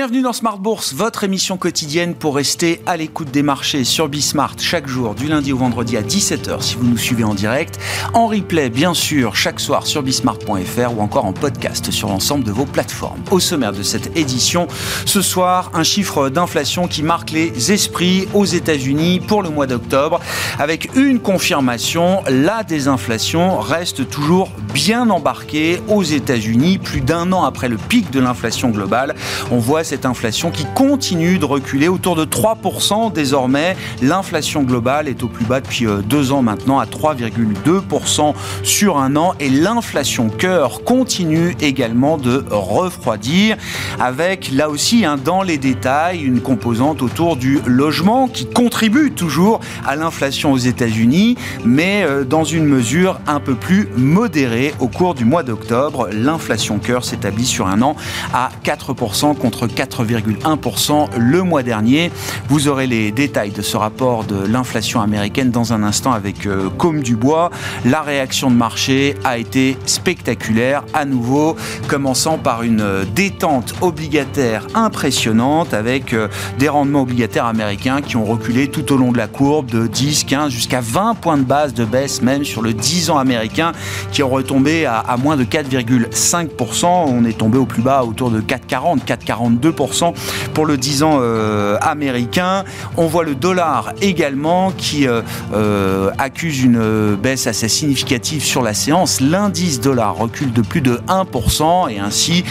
Bienvenue dans Smart Bourse, votre émission quotidienne pour rester à l'écoute des marchés sur Bismart chaque jour du lundi au vendredi à 17h si vous nous suivez en direct, en replay bien sûr chaque soir sur bismart.fr ou encore en podcast sur l'ensemble de vos plateformes. Au sommaire de cette édition, ce soir, un chiffre d'inflation qui marque les esprits aux États-Unis pour le mois d'octobre avec une confirmation, la désinflation reste toujours bien embarquée aux États-Unis plus d'un an après le pic de l'inflation globale. On voit cette inflation qui continue de reculer autour de 3% désormais. L'inflation globale est au plus bas depuis euh, deux ans maintenant à 3,2% sur un an et l'inflation cœur continue également de refroidir avec là aussi hein, dans les détails une composante autour du logement qui contribue toujours à l'inflation aux États-Unis mais euh, dans une mesure un peu plus modérée au cours du mois d'octobre. L'inflation cœur s'établit sur un an à 4% contre 4,1% le mois dernier. Vous aurez les détails de ce rapport de l'inflation américaine dans un instant avec euh, Dubois. La réaction de marché a été spectaculaire à nouveau, commençant par une euh, détente obligataire impressionnante avec euh, des rendements obligataires américains qui ont reculé tout au long de la courbe de 10, 15 jusqu'à 20 points de base de baisse même sur le 10 ans américain qui ont retombé à, à moins de 4,5%. On est tombé au plus bas autour de 4,40, 4,42 2% pour le 10 ans euh, américain. On voit le dollar également qui euh, euh, accuse une baisse assez significative sur la séance. L'indice dollar recule de plus de 1% et ainsi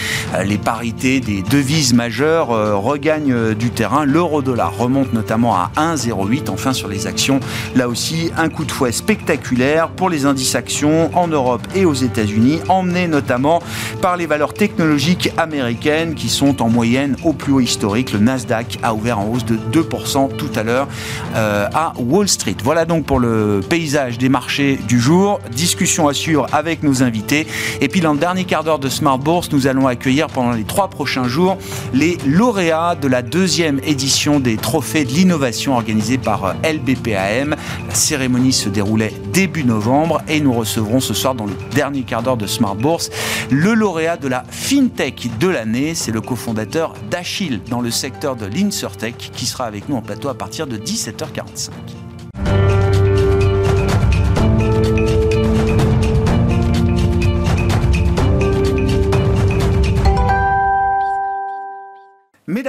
les parités des devises majeures regagnent du terrain. L'euro-dollar remonte notamment à 1,08. Enfin sur les actions, là aussi un coup de fouet spectaculaire pour les indices actions en Europe et aux États-Unis, emmenés notamment par les valeurs technologiques américaines qui sont en moyenne au plus haut historique. Le Nasdaq a ouvert en hausse de 2% tout à l'heure euh, à Wall Street. Voilà donc pour le paysage des marchés du jour. Discussion à suivre avec nos invités. Et puis dans le dernier quart d'heure de Smart Bourse, nous allons accueillir pendant les trois prochains jours les lauréats de la deuxième édition des trophées de l'innovation organisée par euh, LBPAM. La cérémonie se déroulait début novembre et nous recevrons ce soir dans le dernier quart d'heure de Smart Bourse le lauréat de la FinTech de l'année. C'est le cofondateur d'Achille dans le secteur de l'Insurtech qui sera avec nous en plateau à partir de 17h45.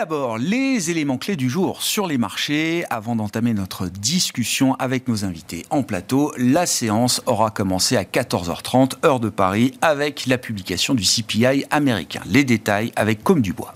D'abord, les éléments clés du jour sur les marchés avant d'entamer notre discussion avec nos invités en plateau. La séance aura commencé à 14h30 heure de Paris avec la publication du CPI américain. Les détails avec Comme du Bois.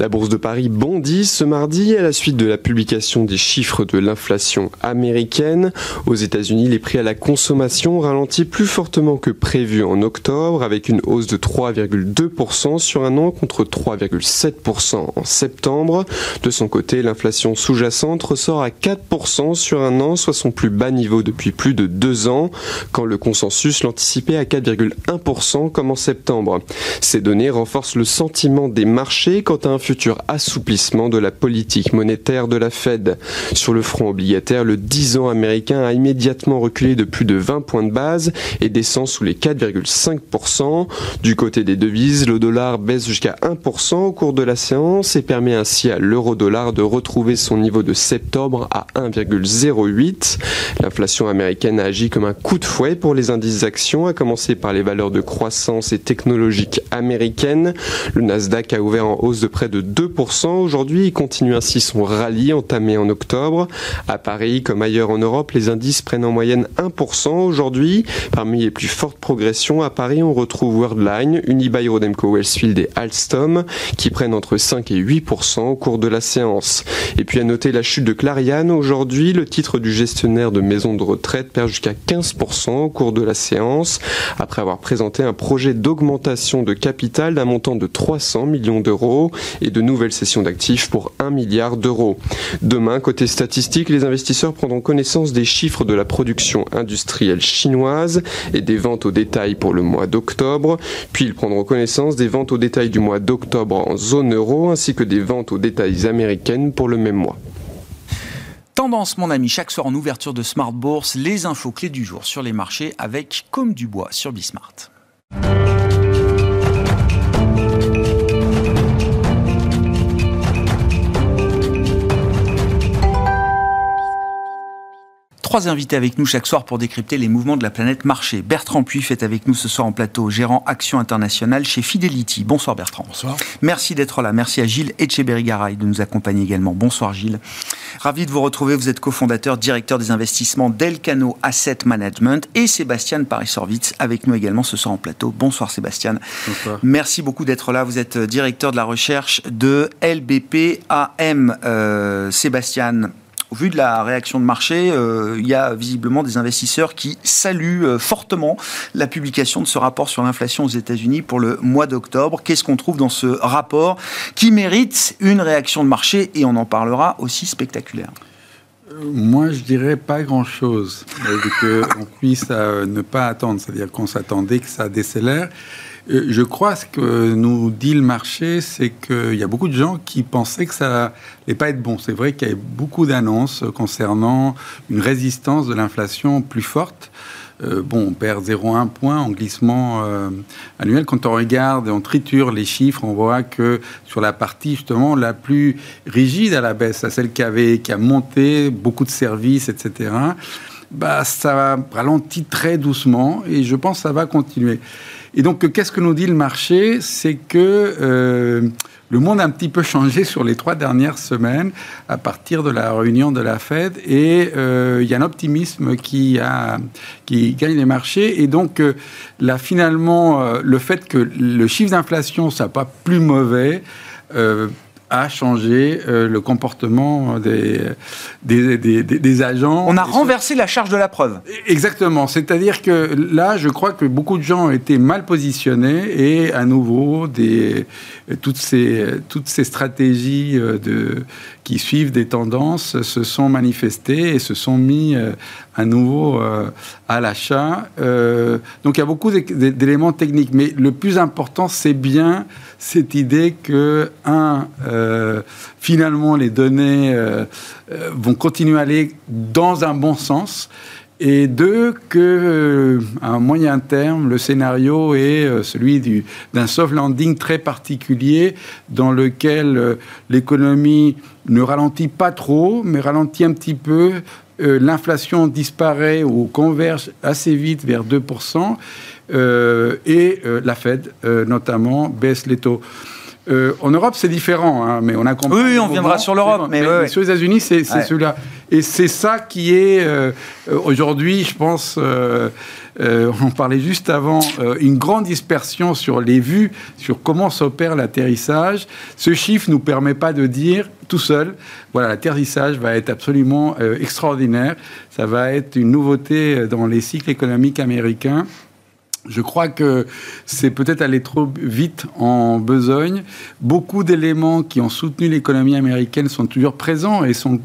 La bourse de Paris bondit ce mardi à la suite de la publication des chiffres de l'inflation américaine. Aux États-Unis, les prix à la consommation ont ralenti plus fortement que prévu en octobre, avec une hausse de 3,2% sur un an contre 3,7% en septembre. De son côté, l'inflation sous-jacente ressort à 4% sur un an, soit son plus bas niveau depuis plus de deux ans, quand le consensus l'anticipait à 4,1% comme en septembre. Ces données renforcent le sentiment des marchés quant à un futur assouplissement de la politique monétaire de la Fed. Sur le front obligataire, le 10 ans américain a immédiatement reculé de plus de 20 points de base et descend sous les 4,5%. Du côté des devises, le dollar baisse jusqu'à 1% au cours de la séance et permet ainsi à l'euro-dollar de retrouver son niveau de septembre à 1,08. L'inflation américaine a agi comme un coup de fouet pour les indices actions, à commencer par les valeurs de croissance et technologiques américaines. Le Nasdaq a ouvert en hausse de près de 2%. Aujourd'hui, il continue ainsi son rallye entamé en octobre. À Paris, comme ailleurs en Europe, les indices prennent en moyenne 1% aujourd'hui. Parmi les plus fortes progressions, à Paris, on retrouve Worldline, Unibail Rodemco Westfield et Alstom qui prennent entre 5 et 8% au cours de la séance. Et puis à noter la chute de Clariane. Aujourd'hui, le titre du gestionnaire de maison de retraite perd jusqu'à 15% au cours de la séance après avoir présenté un projet d'augmentation de capital d'un montant de 300 millions d'euros et de nouvelles sessions d'actifs pour 1 milliard d'euros. Demain, côté statistique, les investisseurs prendront connaissance des chiffres de la production industrielle chinoise et des ventes au détail pour le mois d'octobre. Puis ils prendront connaissance des ventes au détail du mois d'octobre en zone euro ainsi que des ventes au détail américaines pour le même mois. Tendance, mon ami, chaque soir en ouverture de Smart Bourse, les infos clés du jour sur les marchés avec Comme du Bois sur Bismart. Trois invités avec nous chaque soir pour décrypter les mouvements de la planète marché. Bertrand Puy est avec nous ce soir en plateau, gérant Action Internationale chez Fidelity. Bonsoir Bertrand. Bonsoir. Merci d'être là. Merci à Gilles Etcheberry-Garay de nous accompagner également. Bonsoir Gilles. Ravi de vous retrouver. Vous êtes cofondateur, directeur des investissements d'Elcano Asset Management et Sébastien Paris-Sorvitz avec nous également ce soir en plateau. Bonsoir Sébastien. Bonsoir. Merci beaucoup d'être là. Vous êtes directeur de la recherche de LBP AM. Euh, Sébastien, au vu de la réaction de marché, euh, il y a visiblement des investisseurs qui saluent euh, fortement la publication de ce rapport sur l'inflation aux États-Unis pour le mois d'octobre. Qu'est-ce qu'on trouve dans ce rapport qui mérite une réaction de marché et on en parlera aussi spectaculaire moi, je dirais pas grand-chose. Qu'on puisse ne pas attendre, c'est-à-dire qu'on s'attendait que ça décélère. Euh, je crois ce que nous dit le marché, c'est qu'il y a beaucoup de gens qui pensaient que ça n'allait pas être bon. C'est vrai qu'il y a beaucoup d'annonces concernant une résistance de l'inflation plus forte. Euh, bon, on perd 0,1 point en glissement euh, annuel. Quand on regarde et on triture les chiffres, on voit que sur la partie justement la plus rigide à la baisse, celle qui, avait, qui a monté beaucoup de services, etc., bah, ça ralentit très doucement et je pense que ça va continuer. Et donc, qu'est-ce que nous dit le marché? C'est que euh, le monde a un petit peu changé sur les trois dernières semaines à partir de la réunion de la Fed et euh, il y a un optimisme qui, a, qui gagne les marchés. Et donc, euh, là, finalement, le fait que le chiffre d'inflation ne soit pas plus mauvais, a changé euh, le comportement des des, des, des, agents. On a renversé la charge de la preuve. Exactement. C'est-à-dire que là, je crois que beaucoup de gens ont été mal positionnés et à nouveau, des, toutes, ces, toutes ces stratégies euh, de, qui suivent des tendances se sont manifestées et se sont mis euh, à nouveau à l'achat. donc il y a beaucoup d'éléments techniques, mais le plus important, c'est bien cette idée que, un, euh, finalement, les données euh, euh, vont continuer à aller dans un bon sens. Et deux, que à moyen terme, le scénario est celui d'un soft landing très particulier dans lequel l'économie ne ralentit pas trop, mais ralentit un petit peu. L'inflation disparaît ou converge assez vite vers 2%. Euh, et euh, la Fed, euh, notamment, baisse les taux. En Europe, c'est différent, hein, mais on a compris. Oui, on viendra sur l'Europe. Mais, sur les États-Unis, c'est celui-là. Et c'est ça qui est, aujourd'hui, je pense, on en parlait juste avant, une grande dispersion sur les vues, sur comment s'opère l'atterrissage. Ce chiffre ne nous permet pas de dire tout seul, voilà, l'atterrissage va être absolument extraordinaire. Ça va être une nouveauté dans les cycles économiques américains. Je crois que c'est peut-être aller trop vite en besogne. Beaucoup d'éléments qui ont soutenu l'économie américaine sont toujours présents et sont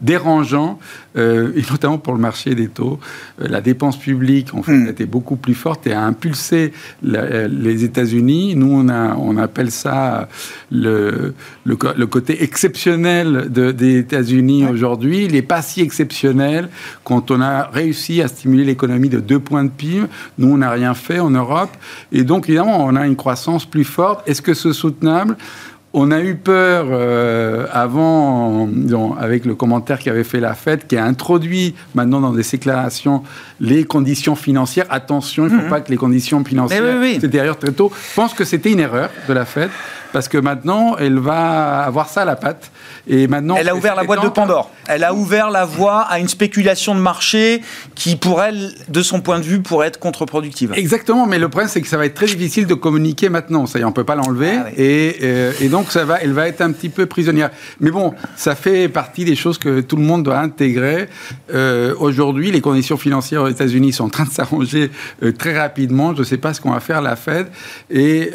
dérangeants, euh, et notamment pour le marché des taux. Euh, la dépense publique, en fait, hmm. était beaucoup plus forte et a impulsé les États-Unis. Nous, on, a, on appelle ça le, le, côté exceptionnel des États-Unis aujourd'hui. Il n'est pas si exceptionnel quand on a réussi à stimuler l'économie de deux points de PIB. Nous, on n'a rien fait en Europe. Et donc, évidemment, on a une croissance plus forte. Est-ce que c'est soutenable? On a eu peur euh, avant, avec le commentaire qui avait fait la fête, qui a introduit maintenant dans des déclarations les conditions financières. Attention, il ne faut mhm. pas que les conditions financières oui, derrière très tôt. Je pense que c'était une erreur de la fête parce que maintenant, elle va avoir ça à la patte. Et maintenant, elle a ouvert la boîte de Pandore. Elle a ouvert la voie à une spéculation de marché qui, pour elle, de son point de vue, pourrait être contre-productive. Exactement, mais le problème, c'est que ça va être très difficile de communiquer maintenant. Ça y est, on peut pas l'enlever. Ah et, euh, et, donc, ça va, elle va être un petit peu prisonnière. Mais bon, ça fait partie des choses que tout le monde doit intégrer. Euh, Aujourd'hui, les conditions financières aux États-Unis sont en train de s'arranger euh, très rapidement. Je ne sais pas ce qu'on va faire la Fed. Et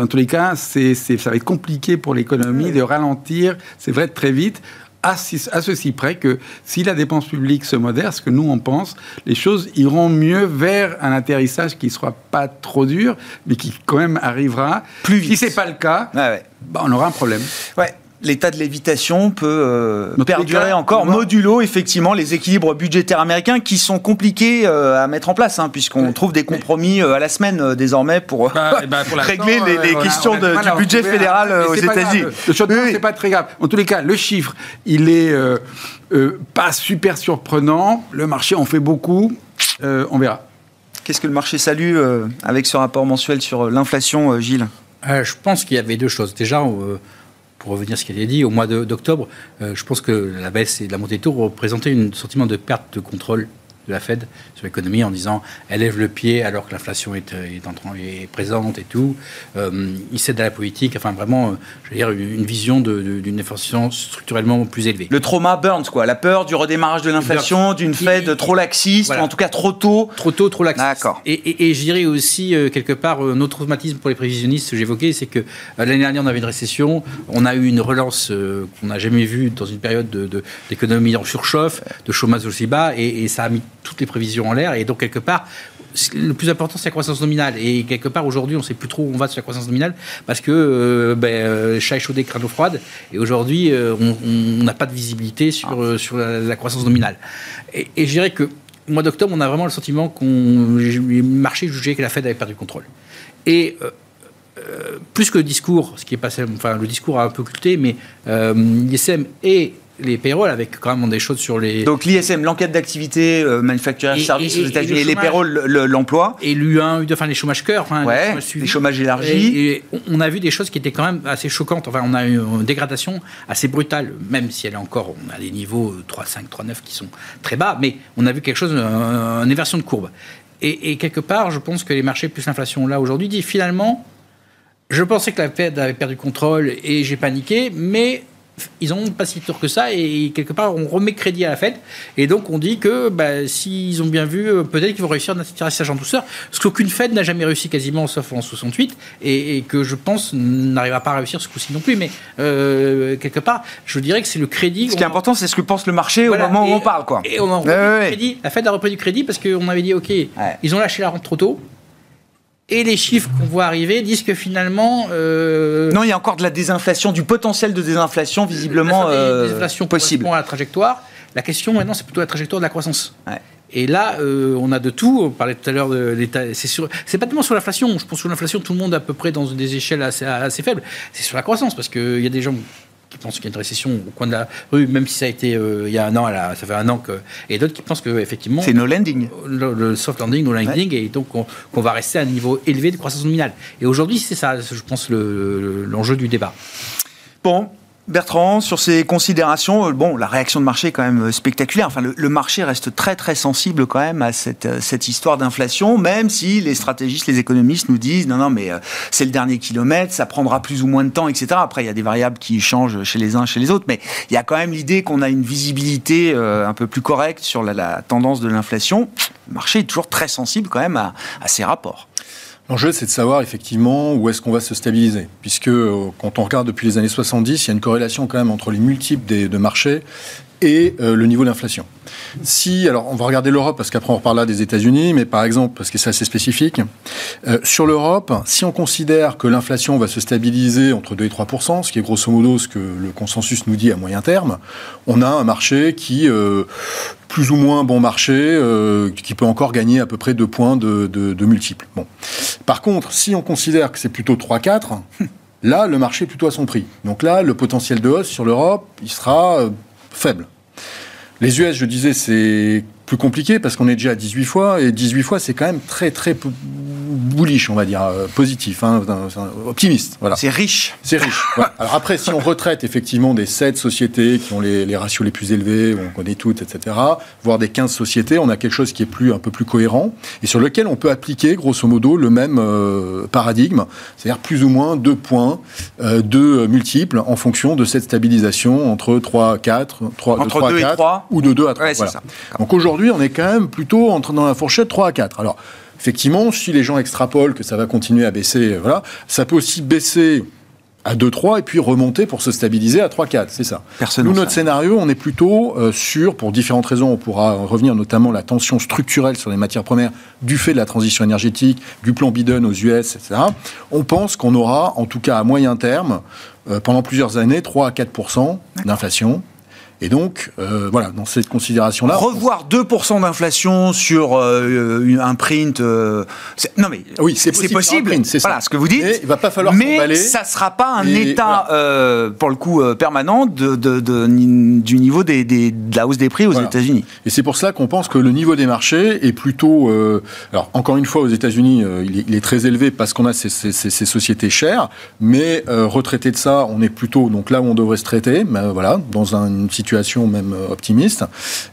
en tous les cas, c'est, ça va être compliqué pour l'économie de ralentir. C'est vrai très vite à, ceci près que si la dépense publique se modère, ce que nous on pense, les choses iront mieux vers un atterrissage qui ne sera pas trop dur, mais qui quand même arrivera. Plus vite. Si c'est pas le cas, bah, on aura un problème. Ouais. L'état de lévitation peut euh, perdurer encore, modulo effectivement les équilibres budgétaires américains qui sont compliqués euh, à mettre en place, hein, puisqu'on trouve des compromis euh, à la semaine désormais pour, bah, eh ben, régler les, questions du budget fédéral aux États-Unis. Le shutdown, c'est pas très grave. En tous les cas, le chiffre, il est pas super surprenant. Le marché en fait beaucoup. on verra. Qu'est-ce que le marché salue avec ce rapport mensuel sur l'inflation, Gilles? Je pense qu'il y avait deux choses. Déjà, pour revenir à ce qui a dit, au mois d'octobre, euh, je pense que la baisse et la montée de taux représentaient un sentiment de perte de contrôle de la Fed sur l'économie en disant elle lève le pied alors que l'inflation est, est, est, présente et tout. Euh, il cède à la politique. Enfin, vraiment, euh, je veux dire, une, vision d'une inflation structurellement plus élevée. Le trauma Burns, quoi. La peur du redémarrage de l'inflation, d'une Fed trop laxiste, ou en tout cas trop tôt. Trop tôt, trop laxiste. D'accord. Et, et, je dirais aussi, euh, quelque part, un autre traumatisme pour les prévisionnistes, que j'évoquais, c'est que l'année dernière, on avait une récession. On a eu une relance qu'on n'a jamais vue dans une période d'économie de, en surchauffe, de chômage aussi bas, et, et ça a mis toutes les prévisions en l'air. Et donc, quelque part, le plus important, c'est la croissance nominale. Et quelque part, aujourd'hui, on ne sait plus trop où on va sur la croissance nominale parce que euh, ben, euh, chat échaudé, crâne eau froide. Et aujourd'hui, euh, on n'a pas de visibilité sur, sur la, croissance nominale. Et, je dirais que au mois d'octobre, on a vraiment le sentiment qu'on le marché jugeait que la Fed avait perdu le contrôle. Et plus que le discours, ce qui est passé, enfin le discours a un peu occulté, mais l'ISM et les payrolls avec quand même des choses sur les. Donc l'ISM, l'enquête d'activité euh, manufacturière service aux États-Unis, et, les payrolls, l'emploi. Et l'U1, U2, enfin les chômages cœur, enfin, ouais, les chômages élargis. Et, on a vu des choses qui étaient quand même assez choquantes. Enfin, on a eu une dégradation assez brutale, même si elle est encore, on a des niveaux 3,5, 3,9 qui sont très bas, mais on a vu quelque chose, une inversion de courbe. Et, quelque part, je pense que les marchés plus l'inflation là aujourd'hui disent finalement, je pensais que la Fed avait perdu contrôle et j'ai paniqué, mais ils n'ont pas si tort que ça et quelque part on remet crédit à la Fed et donc on dit que bah, s'ils ont bien vu euh, peut-être qu'ils vont réussir à tirer en douceur. Ce qu'aucune Fed n'a jamais réussi quasiment sauf en 68 et, que je pense n'arrivera pas à réussir ce coup-ci non plus. Mais euh, quelque part je dirais que c'est le crédit ce qui est important c'est ce que pense le marché au moment où on parle quoi. et on a repris crédit la Fed a repris du crédit parce qu'on avait dit ok ils ont lâché la rente trop tôt et les chiffres qu'on voit arriver disent que finalement. Euh, non, il y a encore de la désinflation, du potentiel de désinflation visiblement euh, désinflation possible. à la trajectoire. La question maintenant, c'est plutôt la trajectoire de la croissance. Et là, euh, on a de tout. On parlait tout à l'heure de l'État. C'est, c'est pas tellement sur l'inflation. Je pense que sur l'inflation, tout le monde à peu près dans des échelles assez, assez faibles. C'est sur la croissance parce qu'il y a des gens qui pensent qu'il y a une récession au coin de la rue, même si ça a été euh, il y a un an, ça fait un an que. Et d'autres qui pensent qu'effectivement. C'est no landing. Le, soft landing, no landing, et donc qu'on va rester à un niveau élevé de croissance nominale. Et aujourd'hui, c'est ça, je pense, l'enjeu du débat. Bon, Bertrand, sur ces considérations, euh, bon, la réaction de marché est quand même euh, spectaculaire. Enfin, le, marché reste très très sensible quand même à cette, euh, cette histoire d'inflation, même si les stratégistes, les économistes nous disent non, non, mais c'est le dernier kilomètre, ça prendra plus ou moins de temps, etc. Après, il y a des variables qui changent chez les uns, chez les autres, mais il y a quand même l'idée qu'on a une visibilité un peu plus correcte sur la, tendance de l'inflation. Le marché est toujours très sensible quand même à ces rapports. L'enjeu, c'est de savoir effectivement où est-ce qu'on va se stabiliser. Puisque euh, quand on regarde depuis les années 70, il y a une corrélation quand même entre les multiples de marchés et euh, le niveau d'inflation. Si, alors on va regarder l'Europe parce qu'après on reparlera des États-Unis, mais par exemple, parce que c'est assez spécifique, euh, sur l'Europe, si on considère que l'inflation va se stabiliser entre 2 et 3% ce qui est grosso modo ce que le consensus nous dit à moyen terme, on a un marché qui, euh, plus ou moins bon marché, qui peut encore gagner à peu près 2 points de, de multiples. Bon. Par contre, si on considère que c'est plutôt 3-4, là, le marché est plutôt à son prix. Donc là, le potentiel de hausse sur l'Europe, il sera faible. Les US, je disais, c'est plus compliqué parce qu'on est déjà à 18 fois et 18 fois, c'est quand même très très bullish, on va dire, euh, positif, hein, optimiste. Voilà. C'est riche. C'est riche. Alors après, si on retraite effectivement des 7 sociétés qui ont les, ratios les plus élevés, on connaît toutes, etc., voire des 15 sociétés, on a quelque chose qui est plus, un peu plus cohérent et sur lequel on peut appliquer, grosso modo, le même euh, paradigme, c'est-à-dire plus ou moins deux points, euh, deux multiples en fonction de cette stabilisation entre 3, 4, 3, entre 3, 2 4, et 3 ou de 2 à 3. Donc aujourd'hui, on est quand même plutôt entre, dans la fourchette 3 à 4. Alors, effectivement, si les gens extrapolent que ça va continuer à baisser, voilà, ça peut aussi baisser à 2-3 et puis remonter pour se stabiliser à 3-4, c'est ça. Personne Nous, notre scénario, on est plutôt euh, sur, pour différentes raisons, on pourra revenir notamment la tension structurelle sur les matières premières du fait de la transition énergétique, du plan Biden aux US, etc. On pense qu'on aura, en tout cas à moyen terme, euh, pendant plusieurs années, 3 à 4% d'inflation. Et donc, euh, voilà, dans cette considération-là. Revoir 2% d'inflation sur euh, un print. euh, non mais Oui, c'est possible possible. print, ça. voilà ce que vous dites. Mais il va pas falloir Mais ça sera pas un Et état voilà. pour le coup permanent de, de- de- du niveau des, des- de la hausse des prix aux Voilà. États-Unis. Et c'est pour cela qu'on pense que le niveau des marchés est plutôt. alors, encore une fois, aux États-Unis, il, est, il est très élevé parce qu'on a ces, ces- ces- ces sociétés chères, mais retraité de ça, on est plutôt donc là où on devrait se traiter, mais, voilà, dans un- une situation même euh, optimiste.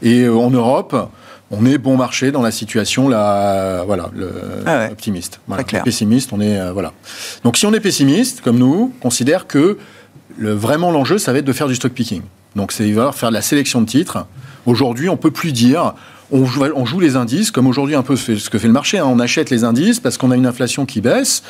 Et euh, en Europe, on est bon marché dans la situation là, voilà, le, Ah ouais. optimiste. Voilà. Très clair. Pessimiste, on est euh, voilà. Donc, si on est pessimiste, comme nous, on considère que le, vraiment l'enjeu, ça va être de faire du stock picking. Donc, c'est il va falloir faire de la sélection de titres. Aujourd'hui, on peut plus dire. On joue, on joue les indices, comme aujourd'hui un peu ce, que fait le marché. hein. On achète les indices parce qu'on a une inflation qui baisse.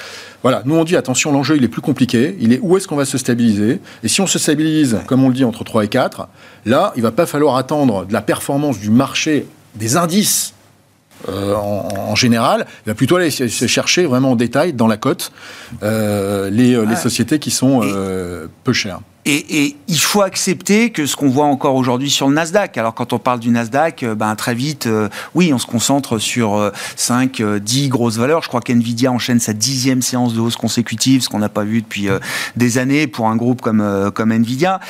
Voilà, nous on dit attention, l'enjeu il est plus compliqué. Il est où est-ce qu'on va se stabiliser? Et si on se stabilise, comme on le dit, entre 3 et 4, là, il va pas falloir attendre de la performance du marché des indices euh, en, en général, il va plutôt aller se chercher vraiment en détail dans la cote euh, les, euh, les sociétés qui sont euh, peu chères. Et, et il faut accepter que ce qu'on voit encore aujourd'hui sur le Nasdaq, alors quand on parle du Nasdaq, euh, ben, très vite, euh, oui, on se concentre sur euh, 5, euh, 10 grosses valeurs. Je crois qu'NVIDIA enchaîne sa dixième séance de hausse consécutive, ce qu'on n'a pas vu depuis euh, des années pour un groupe comme, euh, comme NVIDIA.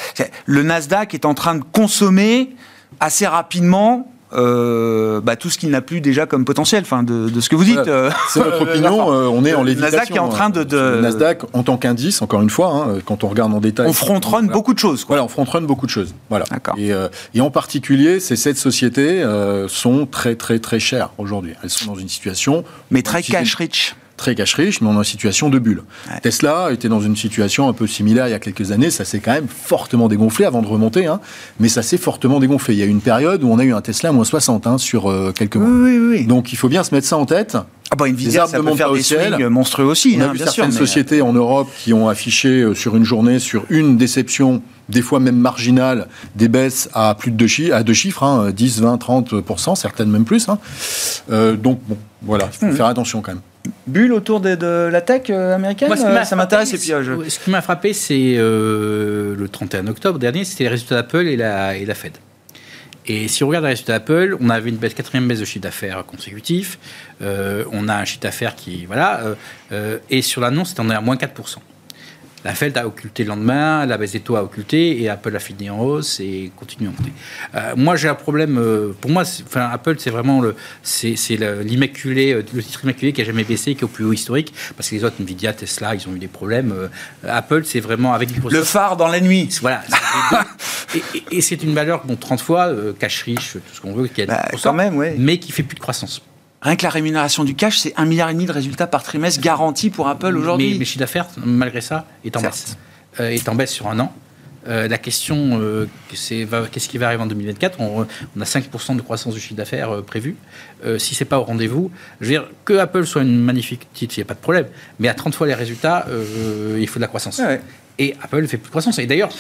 Le Nasdaq est en train de consommer assez rapidement euh, bah, tout ce qu'il n'a plus déjà comme potentiel, enfin, de, de ce que vous dites. Voilà. euh, C'est notre opinion, euh, on est en lévitation. Nasdaq est en train de- Nasdaq, en tant qu'indice, encore une fois, hein, quand on regarde en détail. on frontrun Voilà. beaucoup de choses. Quoi. Voilà, on frontrun beaucoup de choses. Voilà. D'accord. Et, euh, et en particulier, ces sept sociétés euh, sont très très très chères aujourd'hui. Elles sont dans une situation Mais très Qui- cash rich. Très cash riche, mais on est en situation de bulle. Ouais. Tesla était dans une situation un peu similaire il y a quelques années. Ça s'est quand même fortement dégonflé avant de remonter, hein, mais ça s'est fortement dégonflé. Il y a eu une période où on a eu un Tesla à moins 60 hein, sur euh, quelques mois. Oui, oui, oui. Donc il faut bien se mettre ça en tête. Ah bah Les Nvidia, arbres ça ne peut faire au des ciel. swings monstrueux aussi, On a hein, vu sûr. certaines mais, sociétés en Europe qui ont affiché euh, sur une journée, sur une déception, des fois même marginale, des baisses à plus de deux chiffres, à deux chiffres hein, 10, 20, 30 certaines même plus. hein. Euh, donc bon, voilà, il faut Mhm. faire attention quand même. Bulle autour de, de la tech euh, américaine, Moi, ce qui euh, m'a ça m'intéresse. Ce qui m'a frappé, c'est euh, le 31 octobre dernier, c'était les résultats d'Apple et la, et la Fed. Et si on regarde les résultats d'Apple, on avait une baisse, quatrième baisse de chiffre d'affaires consécutif. Euh, on a un chiffre d'affaires qui. Voilà. euh, et sur l'annonce, on est à moins 4%. La Fed a occulté le lendemain, la baisse des taux a occulté et Apple a fini en hausse et continue à monter. Euh, moi, j'ai un problème. euh, pour moi, enfin, Apple, c'est vraiment le, c'est, l'immaculé, euh, le titre immaculé qui a jamais baissé, qui est au plus haut historique, parce que les autres, Nvidia, Tesla, ils ont eu des problèmes. Euh, Apple, c'est vraiment avec Microsoft. Le phare dans la nuit. Voilà. et, et- et c'est une valeur, bon, 30 fois, cash riche, tout ce qu'on veut, qui a Bah, 10%, quand même, ouais. mais qui fait plus de croissance. Rien que la rémunération du cash, c'est un milliard et demi de résultats par trimestre garantis pour Apple Mais, aujourd'hui. mais chiffre d'affaires, malgré ça, est en baisse. Euh, est en baisse sur un an. Euh, la question, euh, c'est qu'est-ce qui va arriver en 2024 on, on a 5% de croissance du chiffre d'affaires euh, prévu. Si c'est pas au rendez-vous, je veux dire, que Apple soit une magnifique titre, il n'y a pas de problème. Mais à 30 fois les résultats, il faut de la croissance. Ouais, ouais. Et Apple ne fait plus de croissance. Et d'ailleurs,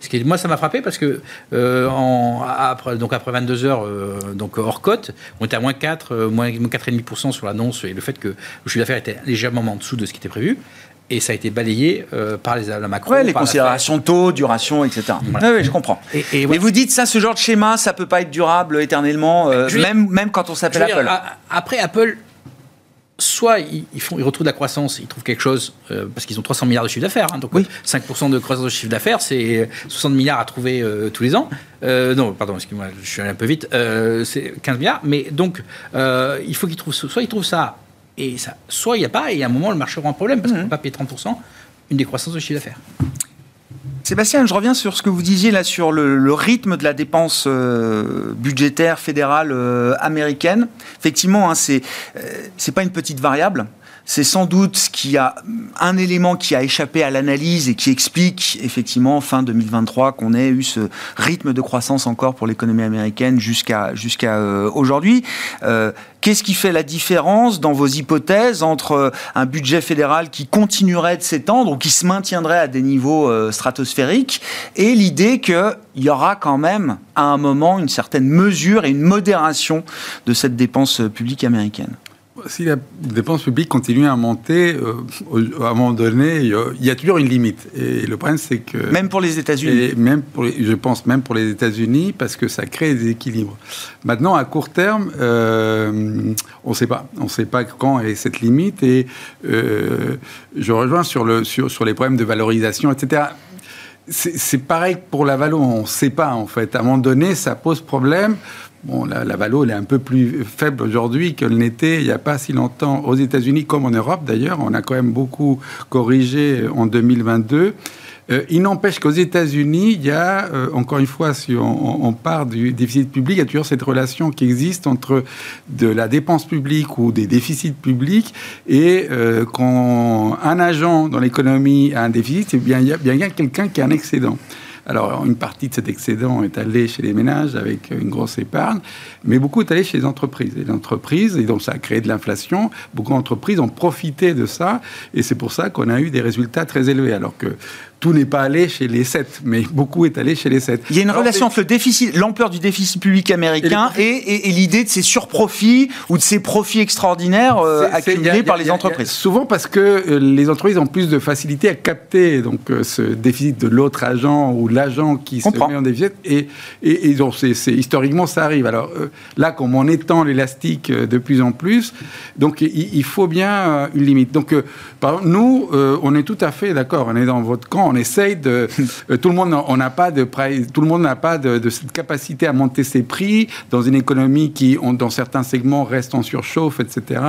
ce qui, moi, ça m'a frappé parce que euh, en, après, donc après 22 heures, euh, donc hors cote, on était à moins 4, euh, moins, moins 4,5% sur l'annonce et le fait que le chiffre d'affaires était légèrement en dessous de ce qui était prévu. Et ça a été balayé euh, par les, la Macron. Ouais, les considérations de taux, duration, etc. Voilà. Ouais, je comprends. Et, Mais vous dites ça, ce genre de schéma, ça peut pas être durable éternellement, même, même quand on s'appelle dire, Apple. après, Apple, soit ils, ils font, ils retrouvent de la croissance, ils trouvent quelque chose, euh, parce qu'ils ont 300 milliards de chiffre d'affaires. hein, donc Oui. euh, 5% de croissance de chiffre d'affaires, c'est 60 milliards à trouver euh, tous les ans. Euh, non, pardon, excuse-moi, je suis allé un peu vite. C'est 15 milliards. Mais donc, il faut qu'ils trouvent, soit ils trouvent ça, et ça, soit il n'y a pas, et à un moment, le marché aura un problème, parce qu'on ne peut pas payer 30% une décroissance de chiffre d'affaires. Sébastien, je reviens sur ce que vous disiez là sur le, rythme de la dépense euh, budgétaire fédérale euh, américaine. Effectivement, hein, euh, c'est pas une petite variable. C'est sans doute ce qui a un élément qui a échappé à l'analyse et qui explique effectivement fin 2023 qu'on ait eu ce rythme de croissance encore pour l'économie américaine jusqu'à euh, aujourd'hui. Euh, qu'est-ce qui fait la différence dans vos hypothèses entre euh, un budget fédéral qui continuerait de s'étendre ou qui se maintiendrait à des niveaux stratosphériques et l'idée qu'il y aura quand même à un moment une certaine mesure et une modération de cette dépense publique américaine? Si la dépense publique continue à monter, euh, à un moment donné, il y a toujours une limite. Et le problème, c'est que... Même pour les États-Unis même pour Je pense même pour les États-Unis, parce que ça crée des équilibres. Maintenant, à court terme, euh, on ne sait pas. On ne sait pas quand est cette limite. Et euh, je rejoins sur, le, sur, sur les problèmes de valorisation, etc c'est pareil pour la valo, on ne sait pas en fait. À un moment donné, ça pose problème. Bon, la, la Valo, elle est un peu plus faible aujourd'hui qu'elle n'était il n'y a pas si longtemps aux États-Unis comme en Europe d'ailleurs. On a quand même beaucoup corrigé en 2022. Euh, il n'empêche qu'aux États-Unis, il y a, euh, encore une fois, si on, part du déficit public, il y a toujours cette relation qui existe entre de la dépense publique ou des déficits publics et euh, quand un agent dans l'économie a un déficit, bien, il y a bien quelqu'un qui a un excédent. Alors, une partie de cet excédent est allée chez les ménages avec une grosse épargne, mais beaucoup est allé chez les entreprises. Et les entreprises, et donc ça a créé de l'inflation, beaucoup d'entreprises ont profité de ça, et c'est pour ça qu'on a eu des résultats très élevés. Alors que tout n'est pas allé chez les 7, mais beaucoup est allé chez les 7. Il y a une relation entre l'ampleur du déficit public américain et, l'idée de ces surprofits ou de ces profits extraordinaires euh, accumulés par les entreprises. souvent parce que euh, les entreprises ont plus de facilité à capter donc, euh, ce déficit de l'autre agent ou l'agent qui se met en déficit. Et, et, donc, historiquement, ça arrive. Alors là, comme on étend l'élastique de plus en plus, donc il, faut bien une limite. Donc, exemple, nous, on est tout à fait d'accord, on est dans votre camp on essaye de. Euh, tout le monde on n'a pas de tout le monde n'a pas de, cette capacité à monter ses prix dans une économie qui, dans certains segments, reste en surchauffe, etc.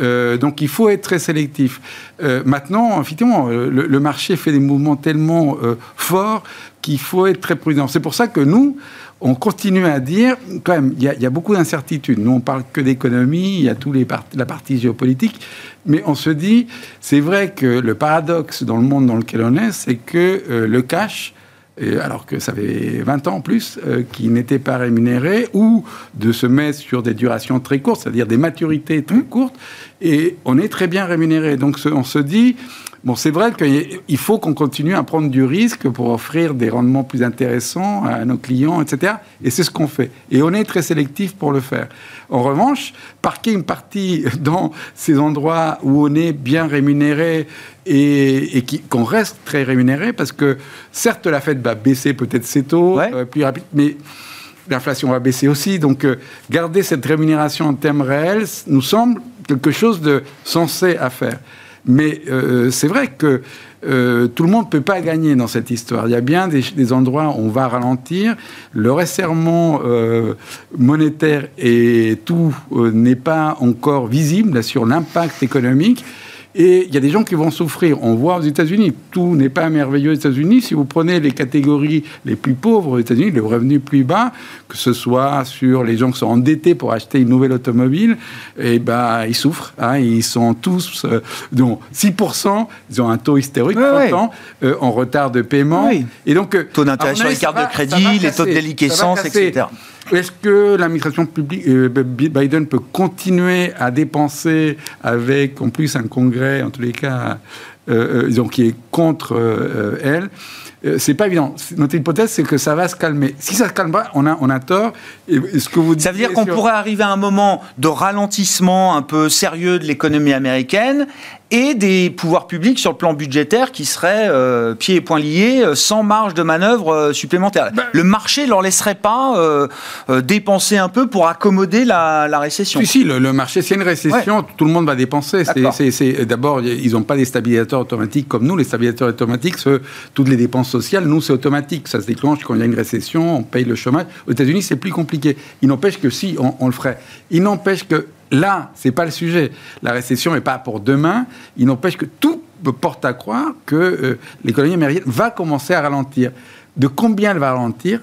Euh, donc il faut être très sélectif. Euh, maintenant, effectivement, le, marché fait des mouvements tellement forts qu'il faut être très prudent. C'est pour ça que nous, on continue à dire, quand même, il y, a beaucoup d'incertitudes. Nous, on parle que d'économie, il y a tous les la partie géopolitique, mais on se dit, c'est vrai que le paradoxe dans le monde dans lequel on est, c'est que euh, le cash, euh, alors que ça fait 20 ans en plus, euh, qui n'était pas rémunéré, ou de se mettre sur des durations très courtes, c'est-à-dire des maturités très mmh. courtes, et on est très bien rémunéré. Donc on se dit, Bon, c'est vrai qu'il faut qu'on continue à prendre du risque pour offrir des rendements plus intéressants à nos clients, etc. Et c'est ce qu'on fait. Et on est très sélectif pour le faire. En revanche, parquer une partie dans ces endroits où on est bien rémunéré et, qu'on reste très rémunéré, parce que certes, la fête va baisser peut-être ses taux euh, plus rapide, mais l'inflation va baisser aussi. Donc, euh, garder cette rémunération en termes réels nous semble quelque chose de sensé à faire. Mais euh, c'est vrai que euh, tout le monde ne peut pas gagner dans cette histoire. Il y a bien des, endroits où on va ralentir. Le resserrement euh, monétaire et tout n'est pas encore visible sur l'impact économique. Et il y a des gens qui vont souffrir. On voit aux États-Unis, tout n'est pas merveilleux aux États-Unis. Si vous prenez les catégories les plus pauvres aux États-Unis, les revenus plus bas, que ce soit sur les gens qui sont endettés pour acheter une nouvelle automobile, eh ben, ils souffrent. Hein. ils sont tous, euh, dont 6%, ils ont un taux historique euh, en retard de paiement. Et donc, euh, taux d'intérêt sur les cartes de crédit, les taux de déliquescence, etc. Est-ce que l'administration publique euh, Biden peut continuer à dépenser avec en plus un congrès, en tous les cas, euh, euh qui est contre euh, elle? C'est pas évident. Notre hypothèse, c'est que ça va se calmer. Si ça se calme pas, on a, on a tort. Et ce que vous ça veut dire qu'on pourrait arriver à un moment de ralentissement un peu sérieux de l'économie américaine et des pouvoirs publics sur le plan budgétaire qui seraient euh, pieds et poings liés, euh, sans marge de manœuvre euh, supplémentaire. Ben- le marché leur laisserait pas dépenser un peu pour accommoder la, récession. Si, si, le, marché, s'il y a une récession, tout le monde va dépenser. D'abord, ils n'ont pas des stabilisateurs automatiques comme nous. Les stabilisateurs automatiques, toutes les dépenses sociales, nous, c'est automatique. Ça se déclenche quand il y a une récession, on paye le chômage. Aux États-Unis, c'est plus compliqué. Il n'empêche que si, on, on le ferait. Il n'empêche que Là, c'est pas le sujet. La récession n'est pas pour demain. Il n'empêche que tout porte à croire que l'économie américaine va commencer à ralentir. De combien elle va ralentir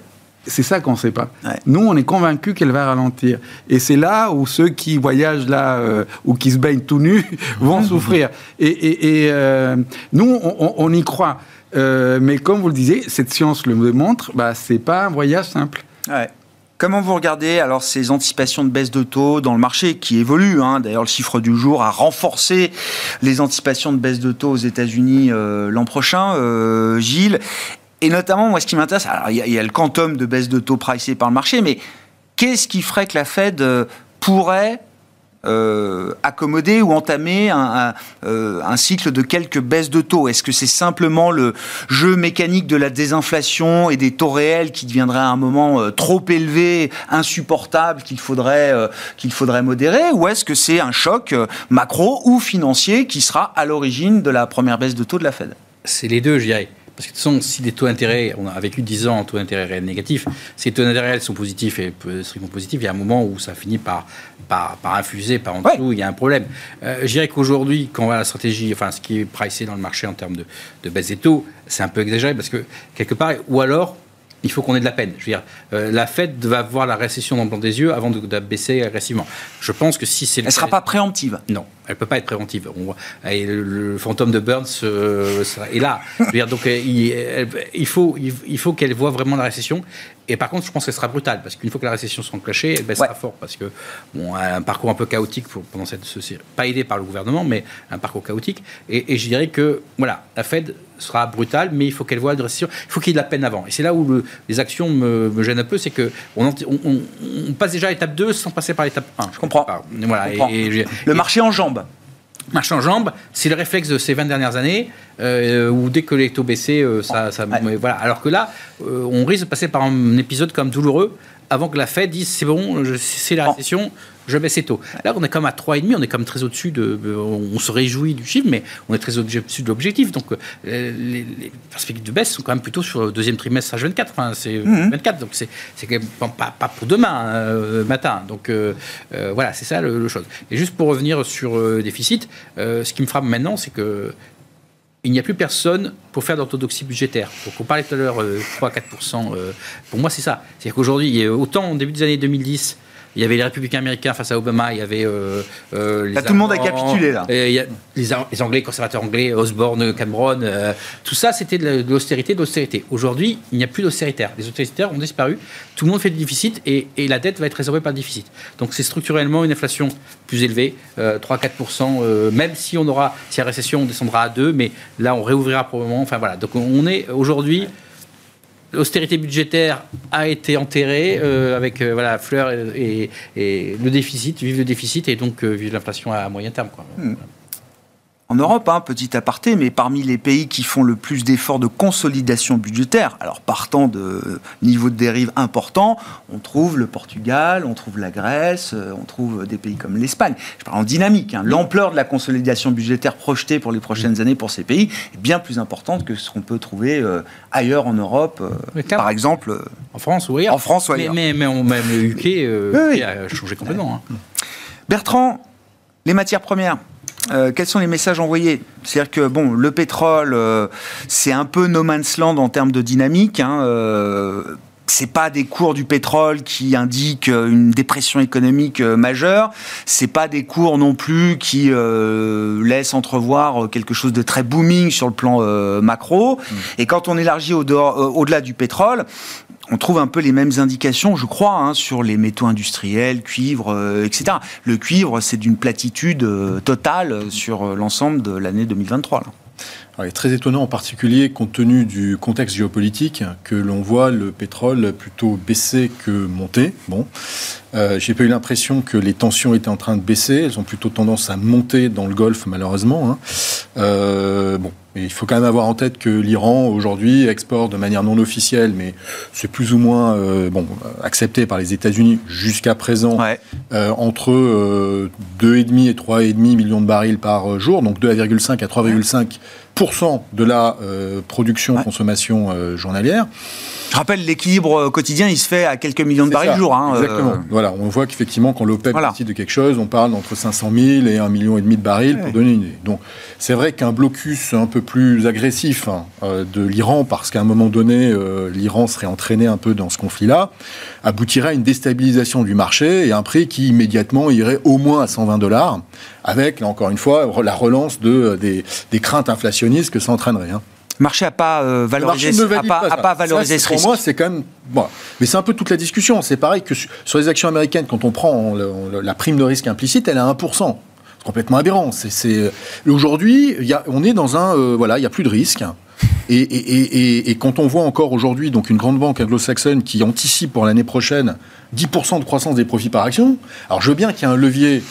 c'est ça qu'on ne sait pas. Nous, on est convaincus qu'elle va ralentir. Et c'est là où ceux qui voyagent là ou qui se baignent tout nus vont souffrir. Et, nous, on, y croit. mais comme vous le disiez, cette science le démontre, bah, ce n'est pas un voyage simple. Ouais. Comment vous regardez alors ces anticipations de baisse de taux dans le marché qui évoluent hein? D'ailleurs, le chiffre du jour a renforcé les anticipations de baisse de taux aux États-Unis euh, l'an prochain, euh, Gilles. Et notamment, moi, ce qui m'intéresse, alors il y, y, a le quantum de baisse de taux pricé par le marché, mais qu'est-ce qui ferait que la Fed euh, pourrait euh, accommoder ou entamer euh, un, cycle de quelques baisses de taux. Est-ce que c'est simplement le jeu mécanique de la désinflation et des taux réels qui deviendraient à un moment euh, trop élevés, insupportables, qu'il faudrait, qu'il faudrait modérer? Ou est-ce que c'est un choc macro ou financier qui sera à l'origine de la première baisse de taux de la Fed? C'est les deux, je dirais. Parce que de toute façon, si les taux d'intérêt, on a vécu 10 ans en taux d'intérêt réel négatif, si les taux d'intérêt réels sont positifs et strictement positifs, il y a un moment où ça finit par, par, par infuser, par en dessous, il y a un problème. Euh, je dirais qu'aujourd'hui, quand on voit la stratégie, enfin ce qui est pricé dans le marché en termes de, de baisse des taux, c'est un peu exagéré parce que quelque part, ou alors il faut qu'on ait de la peine. Je veux dire, euh, la Fed va voir la récession dans le blanc des yeux avant de, baisser agressivement. Je pense que si c'est... Elle ne sera pas préemptive Non, elle ne peut pas être préventive. On le, fantôme de Burns euh, est là. Je veux dire, donc, euh, il, faut, il faut qu'elle voit vraiment la récession. Et par contre, je pense qu'elle sera brutale, parce qu'une fois que la récession sera enclenchée, elle baissera fort, parce que bon, un parcours un peu chaotique pour, pendant cette, pas aidé par le gouvernement, mais un parcours chaotique. Et, je dirais que voilà, la Fed sera brutale, mais il faut qu'elle voie la récession. Il faut qu'il y ait de la peine avant. Et c'est là où les actions me, gênent un peu, c'est que on, passe déjà à l'étape 2 sans passer par l'étape 1. Je comprends. Voilà. le marché en jambes marche en jambes, c'est le réflexe de ces 20 dernières années, euh, où dès que les taux baissaient, euh, ça, voilà. Alors que là, euh, on risque de passer par un épisode comme douloureux, avant que la Fed dise c'est bon, c'est la récession, je baisse taux. Là, on est comme à 3,5, on est comme très au-dessus de. On se réjouit du chiffre, mais on est très au-dessus de l'objectif. Donc, les, les, perspectives de baisse sont quand même plutôt sur le deuxième trimestre H24. Enfin, c'est 24, mhm. donc c'est quand même pas, pas, pour demain matin. Donc, voilà, c'est ça le, le, chose. Et juste pour revenir sur le déficit, ce qui me frappe maintenant, c'est que il n'y a plus personne pour faire d'orthodoxie budgétaire. Donc on parlait tout à l'heure 3-4%. Euh, pour moi, c'est ça. C'est-à-dire qu'aujourd'hui, autant au début des années 2010, il y avait les républicains américains face à Obama, il y avait euh, euh, les tout le monde a capitulé là. il y a les, Anglais, conservateurs anglais, Osborne, Cameron, euh, tout ça c'était de l'austérité, de l'austérité. Aujourd'hui, il n'y a plus d'austéritaire. Les austéritaires ont disparu. Tout le monde fait du déficit et, la dette va être résorbée par le déficit. Donc c'est structurellement une inflation plus élevée, 3-4%, même si on aura, si la récession descendra à 2, mais là on réouvrira probablement. Enfin voilà. Donc on est aujourd'hui l'austérité budgétaire a été enterrée euh, avec euh, voilà, Fleur et, le déficit, vive le déficit et donc euh, vive l'inflation à moyen terme. Hmm en Europe, hein, petit aparté, mais parmi les pays qui font le plus d'efforts de consolidation budgétaire, alors partant de niveaux de dérive importants, on trouve le Portugal, on trouve la Grèce, euh, on trouve des pays comme l'Espagne. Je parle en dynamique. Hein. L'ampleur de la consolidation budgétaire projetée pour les prochaines années pour ces pays est bien plus importante que ce qu'on peut trouver euh, ailleurs en Europe, euh, par exemple. en France ou ailleurs. En France ou ailleurs. Mais, mais, même le UK a changé complètement. Hein. Bertrand, les matières premières. Euh, quels sont les messages envoyés C'est-à-dire que bon, le pétrole, euh, c'est un peu no man's land en termes de dynamique. Hein, euh, c'est pas des cours du pétrole qui indiquent une dépression économique majeure. C'est pas des cours non plus qui laissent entrevoir quelque chose de très booming sur le plan macro. Mmh. Et quand on élargit au-delà du pétrole, on trouve un peu les mêmes indications, je crois, hein, sur les métaux industriels, cuivre, euh, etc. Le cuivre, c'est d'une platitude euh, totale sur euh, l'ensemble de l'année 2023. il est très étonnant en particulier compte tenu du contexte géopolitique que l'on voit le pétrole plutôt baisser que monter. Bon, j'ai pas eu l'impression que les tensions étaient en train de baisser, elles ont plutôt tendance à monter dans le Golfe malheureusement. Hein. bon, il faut quand même avoir en tête que l'Iran, aujourd'hui, exporte de manière non officielle, mais c'est plus ou moins euh, bon, accepté par les États-Unis jusqu'à présent, euh, entre 2,5 et 3,5 millions de barils par jour, donc 2,5 à 3,5% de la euh, production-consommation journalière. Je rappelle, l'équilibre quotidien, il se fait à quelques millions de barils par jour. Hein, exactement. Voilà, on voit qu'effectivement, quand l'OPEP décide de quelque chose, on parle d'entre 500 000 et 1,5 million et demi de barils, pour donner une idée. Donc, c'est vrai qu'un blocus un peu plus agressif hein, de l'Iran, parce qu'à un moment donné, l'Iran serait entraîné un peu dans ce conflit-là, aboutirait à une déstabilisation du marché et un prix qui immédiatement irait au moins à 120 dollars, avec, là encore une fois, la relance de, des, craintes inflationnistes que ça entraînerait. Hein. Le marché n'a pas valorisé, pas, pas, valorisé ce risque. Pour moi, c'est quand même. Bon, mais c'est un peu toute la discussion. C'est pareil que sur les actions américaines, quand on prend la prime de risque implicite, elle est à 1% complètement aberrant. C'est, aujourd'hui, on est dans un, euh, voilà, il n'y a plus de risque. Et, quand on voit encore aujourd'hui donc une grande banque anglo-saxonne qui anticipe pour l'année prochaine 10% de croissance des profits par action, alors je veux bien qu'il y ait un levier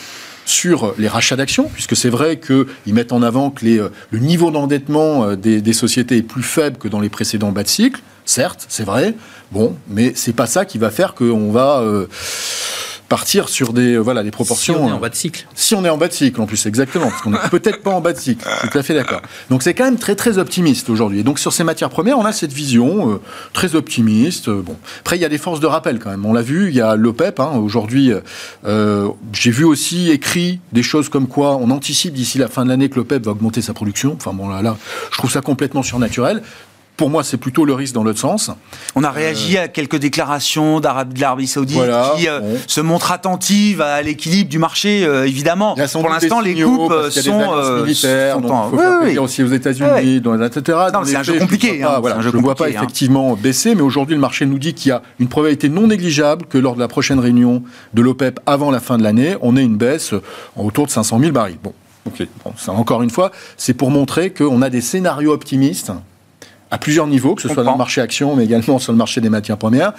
sur les rachats d'actions, puisque c'est vrai qu'ils mettent en avant que euh, le niveau d'endettement euh, des, sociétés est plus faible que dans les précédents bas de cycle. Certes, c'est vrai. Bon, mais c'est pas ça qui va faire qu'on va partir sur des, euh, voilà, des proportions. Si on est en bas de cycle. Si on est en bas de cycle, en plus, exactement. Parce qu'on n'est peut-être pas en bas de cycle. Je suis tout à fait d'accord. Donc c'est quand même très, très optimiste aujourd'hui. Et donc sur ces matières premières, on a cette vision euh, très optimiste. Euh, bon. Après, il y a des forces de rappel quand même. On l'a vu, il y a l'OPEP. Hein, aujourd'hui, j'ai vu aussi écrit des choses comme quoi on anticipe d'ici la fin de l'année que l'OPEP va augmenter sa production. Enfin bon, là, là, je trouve ça complètement surnaturel. Pour moi, c'est plutôt le risque dans l'autre sens. On a réagi à quelques déclarations de l'Arabie Saoudite qui euh, se montrent attentives à l'équilibre du marché, euh, évidemment. Pour l'instant, les coupes sont, euh, militaires, donc il faut faire oui, aussi aux États-Unis, etc. c'est un jeu compliqué. Hein, je ne vois pas hein. effectivement baisser, mais aujourd'hui, le marché nous dit qu'il y a une probabilité non négligeable que lors de la prochaine réunion de l'OPEP avant la fin de l'année, on ait une baisse autour de 500 000 barils. Bon, bon ça, encore une fois, c'est pour montrer qu'on a des scénarios optimistes à plusieurs niveaux, que ce soit dans le marché action, mais également sur le marché des matières premières,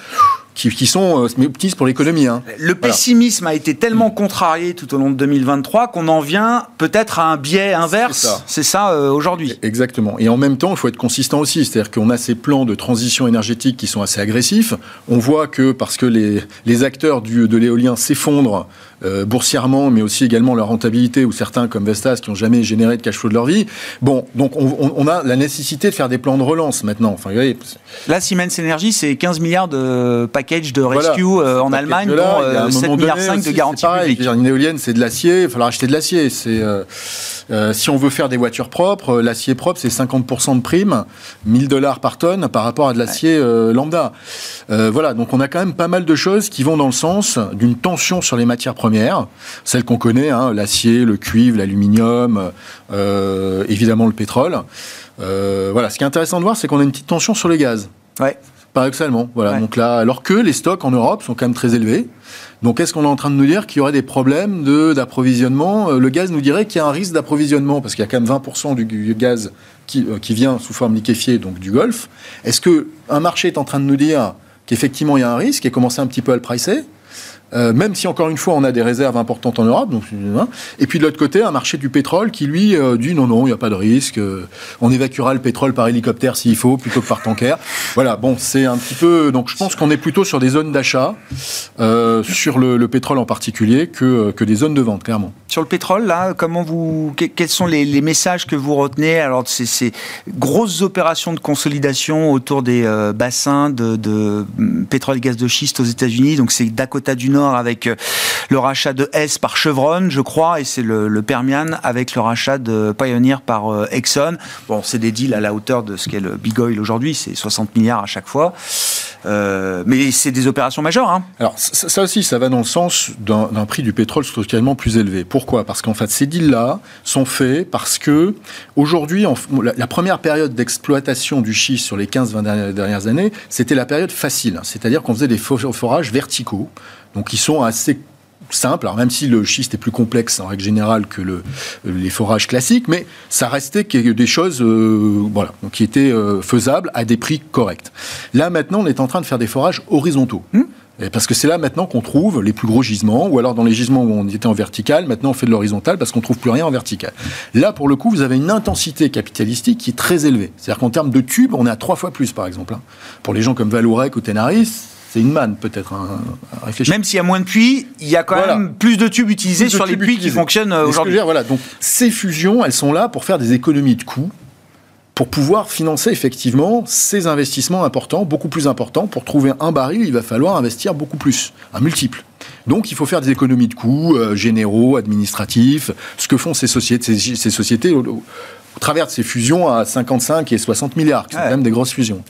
qui, qui sont euh, optimistes pour l'économie. Hein. Le pessimisme a été tellement contrarié tout au long de 2023 qu'on en vient peut-être à un biais inverse. C'est ça, euh, aujourd'hui. Exactement. Et en même temps, il faut être consistant aussi. C'est-à-dire qu'on a ces plans de transition énergétique qui sont assez agressifs. On voit que parce que les, les acteurs du, de l'éolien s'effondrent euh, boursièrement, mais aussi également leur rentabilité, ou certains comme Vestas qui n'ont jamais généré de cash flow de leur vie. Bon, donc on, a la nécessité de faire des plans de relance maintenant. Enfin, voyez, Là, Siemens Energy, c'est 15 milliards de package de rescue euh, en Allemagne, dont 7 euh, milliards 5 de garantie publique. Une éolienne, c'est de l'acier, il falloir acheter de l'acier. C'est si on veut faire des voitures propres, l'acier propre, c'est 50% de prime, 1000 dollars par tonne par rapport à de l'acier lambda. voilà, donc on a quand même pas mal de choses qui vont dans le sens d'une tension sur les matières premières celles qu'on connaît, hein, l'acier, le cuivre, l'aluminium, euh, évidemment le pétrole. Euh, voilà, ce qui est intéressant de voir, c'est qu'on a une petite tension sur le gaz. Ouais. Paradoxalement, voilà. Donc là, alors que les stocks en Europe sont quand même très élevés. Donc est-ce qu'on est en train de nous dire qu'il y aurait des problèmes d'approvisionnement? Euh, Le gaz nous dirait qu'il y a un risque d'approvisionnement parce qu'il y a quand même 20% du, gaz qui, qui, vient sous forme liquéfiée, donc du Golfe. Est-ce que un marché est en train de nous dire qu'effectivement il y a un risque et commencer un petit peu à le pricer? Euh, même si encore une fois on a des réserves importantes en Europe. Donc, hein. Et puis de l'autre côté, un marché du pétrole qui lui euh, dit non, non, il n'y a pas de risque, euh, on évacuera le pétrole par hélicoptère s'il faut, plutôt que par tanker. Voilà, bon, c'est un petit peu. Donc je pense qu'on est plutôt sur des zones d'achat, sur le, pétrole en particulier, que, que des zones de vente, clairement. Sur le pétrole, là, comment vous, quels sont les, messages que vous retenez? Alors de ces, grosses opérations de consolidation autour des bassins de, de, pétrole et gaz de schiste aux États-Unis Donc c'est Dakota du Nord avec euh, le rachat de S par Chevron, je crois, et c'est le, Permian avec le rachat de Pioneer par euh, Exxon. Bon, c'est des deals à la hauteur de ce qu'est le Big Oil aujourd'hui, c'est 60 milliards à chaque fois. Euh, mais c'est des opérations majeures. Hein. Alors ça, aussi, ça va dans le sens d'un prix du pétrole structurellement plus élevé. Pourquoi? Parce qu'en fait, ces deals-là sont faits parce que aujourd'hui, la, première période d'exploitation du schiste sur les 15-20 dernières années, c'était la période facile. C'est-à-dire qu'on faisait des forages verticaux donc ils sont assez simples, alors même si le schiste est plus complexe en règle générale que le, les forages classiques, mais ça restait des choses euh, voilà, donc qui étaient euh, faisables à des prix corrects. Là maintenant, on est en train de faire des forages horizontaux. Hmm. parce que c'est là maintenant qu'on trouve les plus gros gisements, ou alors dans les gisements où on était en vertical, maintenant on fait de l'horizontal parce qu'on trouve plus rien en vertical. Là, pour le coup, vous avez une intensité capitalistique qui est très élevée. C'est-à-dire qu'en termes de tubes, on est à trois fois plus, par exemple. Hein. Pour les gens comme Valourec ou Tenaris, c'est une manne peut-être hein, à réfléchir. Même s'il y a moins de puits, il y a quand même plus de tubes utilisés sur les puits qui fonctionnent aujourd'hui. Voilà, donc ces fusions, elles sont là pour faire des économies de coûts pour pouvoir financer effectivement ces investissements importants, beaucoup plus importants. Pour trouver un baril, il va falloir investir beaucoup plus, un multiple. Donc il faut faire des économies de coûts euh, généraux, administratifs, ce que font ces sociétés, ces, sociétés au, travers de ces fusions à 55 et 60 milliards, qui sont quand même des grosses fusions.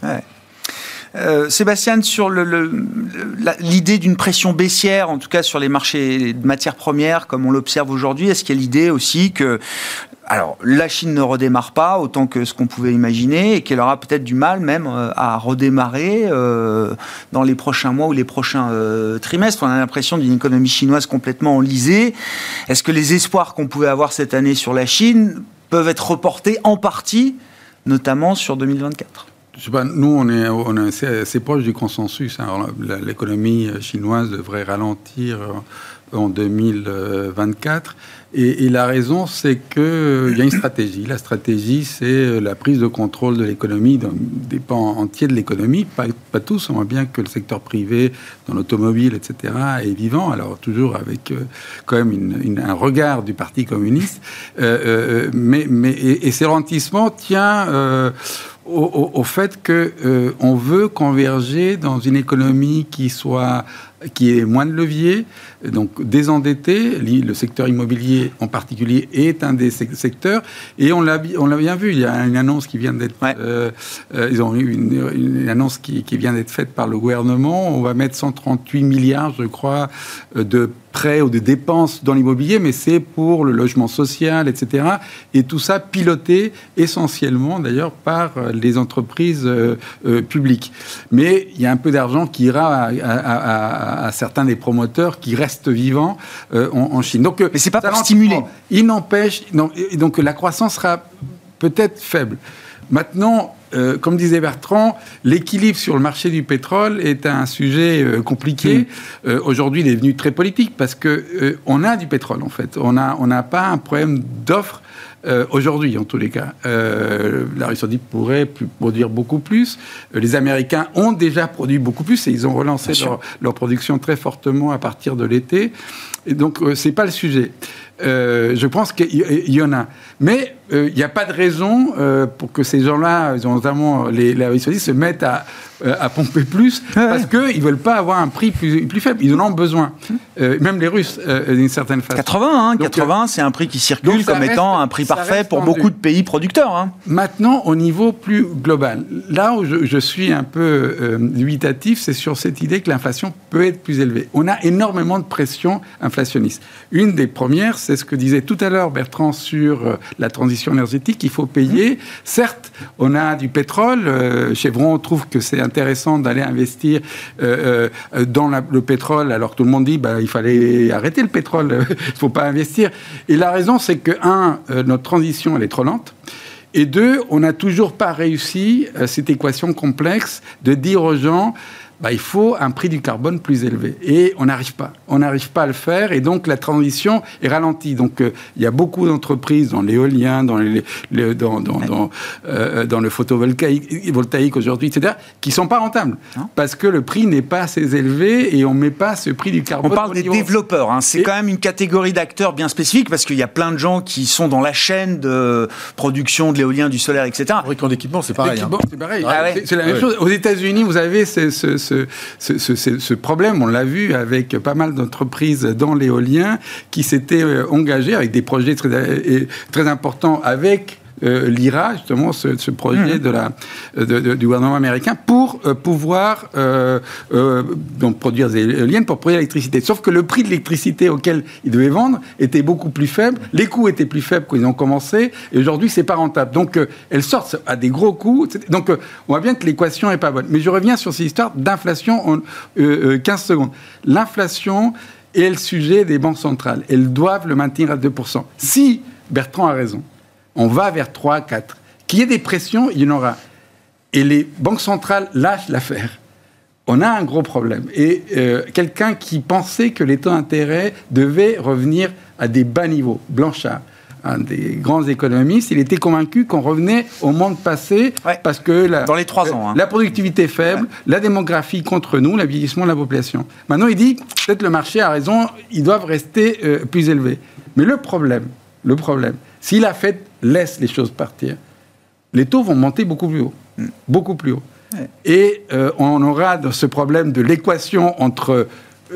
Euh, Sébastien, sur l'idée d'une pression baissière, en tout cas sur les marchés de matières premières, comme on l'observe aujourd'hui, est-ce qu'il y a l'idée aussi que la Chine ne redémarre pas autant que ce qu'on pouvait imaginer et qu'elle aura peut-être du mal même euh, à redémarrer euh, dans les prochains mois ou les prochains trimestres? On a l'impression d'une économie chinoise complètement enlisée. Est-ce que les espoirs qu'on pouvait avoir cette année sur la Chine peuvent être reportés en partie, notamment sur 2024 nous, on est, on est assez, proche du consensus. Hein. L'économie chinoise devrait ralentir en 2024. Et, la raison, c'est qu'il euh, y a une stratégie. La stratégie, c'est euh, la prise de contrôle de l'économie, des pans entiers de l'économie, pas, pas, tous. On voit bien que le secteur privé, dans l'automobile, etc., est vivant. Alors, toujours avec euh, quand même un regard du Parti communiste. mais, mais, et, ces ralentissements tient au, fait qu'on euh, on veut converger dans une économie qui soit qui ait moins de levier, donc désendetté. Le secteur immobilier en particulier est un des secteurs. Et on l'a, bien vu, il y a une annonce qui vient d'être... Euh, euh, ils ont eu une, une annonce qui, qui, vient d'être faite par le gouvernement. On va mettre 138 milliards, je crois, de prêts ou de dépenses dans l'immobilier, mais c'est pour le logement social, etc. Et tout ça piloté essentiellement, d'ailleurs, par les entreprises publiques. Mais il y a un peu d'argent qui ira à, à, à à, certains des promoteurs qui restent vivants euh, en, Chine. Donc, euh, mais c'est pas pour stimuler. Il n'empêche, donc la croissance sera peut-être faible. Maintenant, euh, comme disait Bertrand, l'équilibre sur le marché du pétrole est un sujet compliqué. Mm. Aujourd'hui, il est devenu très politique parce que on a du pétrole en fait. On n'a on pas un problème d'offre euh, aujourd'hui, en tous les cas, euh, l'Arabie saoudite pourrait produire beaucoup plus. Euh, les Américains ont déjà produit beaucoup plus et ils ont relancé leur, production très fortement à partir de l'été. Et donc, ce c'est pas le sujet. je pense qu'il y en a. Mais il n'y a pas de raison pour que ces gens-là, notamment les, l'Arabie saoudite, se mettent à euh, à pomper plus parce qu'ils ne veulent pas avoir un prix plus, plus faible. Ils en ont besoin. Euh, même les Russes, euh, d'une certaine façon. 80, 80 c'est un prix qui circule comme étant un prix parfait pour beaucoup de pays producteurs. Hein. Maintenant, au niveau plus global, là où je, suis un peu dubitatif, c'est sur cette idée que l'inflation peut être plus élevée. On a énormément de pression inflationniste. Une des premières, c'est ce que disait tout à l'heure Bertrand sur la transition énergétique. Il faut payer. Certes, on a du pétrole. Chevron trouve que c'est intéressant d'aller investir euh, euh, dans le pétrole, alors tout le monde dit bah, il fallait arrêter le pétrole, il ne faut pas investir. Et la raison, c'est que, un, euh, notre transition, elle est trop lente. Et deux, on n'a toujours pas réussi cette équation complexe de dire aux gens bah, il faut un prix du carbone plus élevé. Et on n'arrive pas. On n'arrive pas à le faire. Et donc, la transition est ralentie. Donc, euh, il y a beaucoup d'entreprises dans l'éolien, dans, les, dans, dans, dans, euh, dans, le photovoltaïque aujourd'hui, etc., qui ne sont pas rentables. Parce que le prix n'est pas assez élevé et on ne met pas ce prix du carbone. On parle des développeurs. Hein. C'est quand même une catégorie d'acteurs bien spécifique parce qu'il y a plein de gens qui sont dans la chaîne de production de l'éolien, du solaire, etc. Fabricants d'équipements, c'est pareil. Hein. C'est pareil. Ah c'est la même chose. Aux États-Unis, vous avez ce, ce ce, problème. On l'a vu avec pas mal d'entreprises dans l'éolien qui s'étaient euh, engagées avec des projets très, euh, très importants avec euh, l'IRA, justement, ce, projet mmh. de la, du gouvernement américain, pour euh, pouvoir euh, donc produire des éoliennes, pour produire l'électricité. Sauf que le prix de l'électricité auquel ils devaient vendre était beaucoup plus faible, les coûts étaient plus faibles quand ils ont commencé, et aujourd'hui, c'est pas rentable. Donc, elles sortent à des gros coûts. Donc, on voit bien que l'équation est pas bonne. Mais je reviens sur cette histoire d'inflation en 15 secondes. L'inflation est le sujet des banques centrales. Elles doivent le maintenir à 2%. Si Bertrand a raison, on va vers 3, 4. Qu'il y ait des pressions, il y en aura. Et les banques centrales lâchent l'affaire. On a un gros problème. Et euh, quelqu'un qui pensait que les taux d'intérêt devaient revenir à des bas niveaux, Blanchard, un des grands économistes, il était convaincu qu'on revenait au monde passé parce que la, dans les trois ans, hein. la productivité faible, la démographie contre nous, le vieillissement de la population. Maintenant, il dit peut-être le marché a raison, ils doivent rester euh, plus élevés. Mais le problème, le problème, si la Fed laisse les choses partir, les taux vont monter beaucoup plus haut. Mm. Beaucoup plus haut. Et euh, on aura ce problème de l'équation entre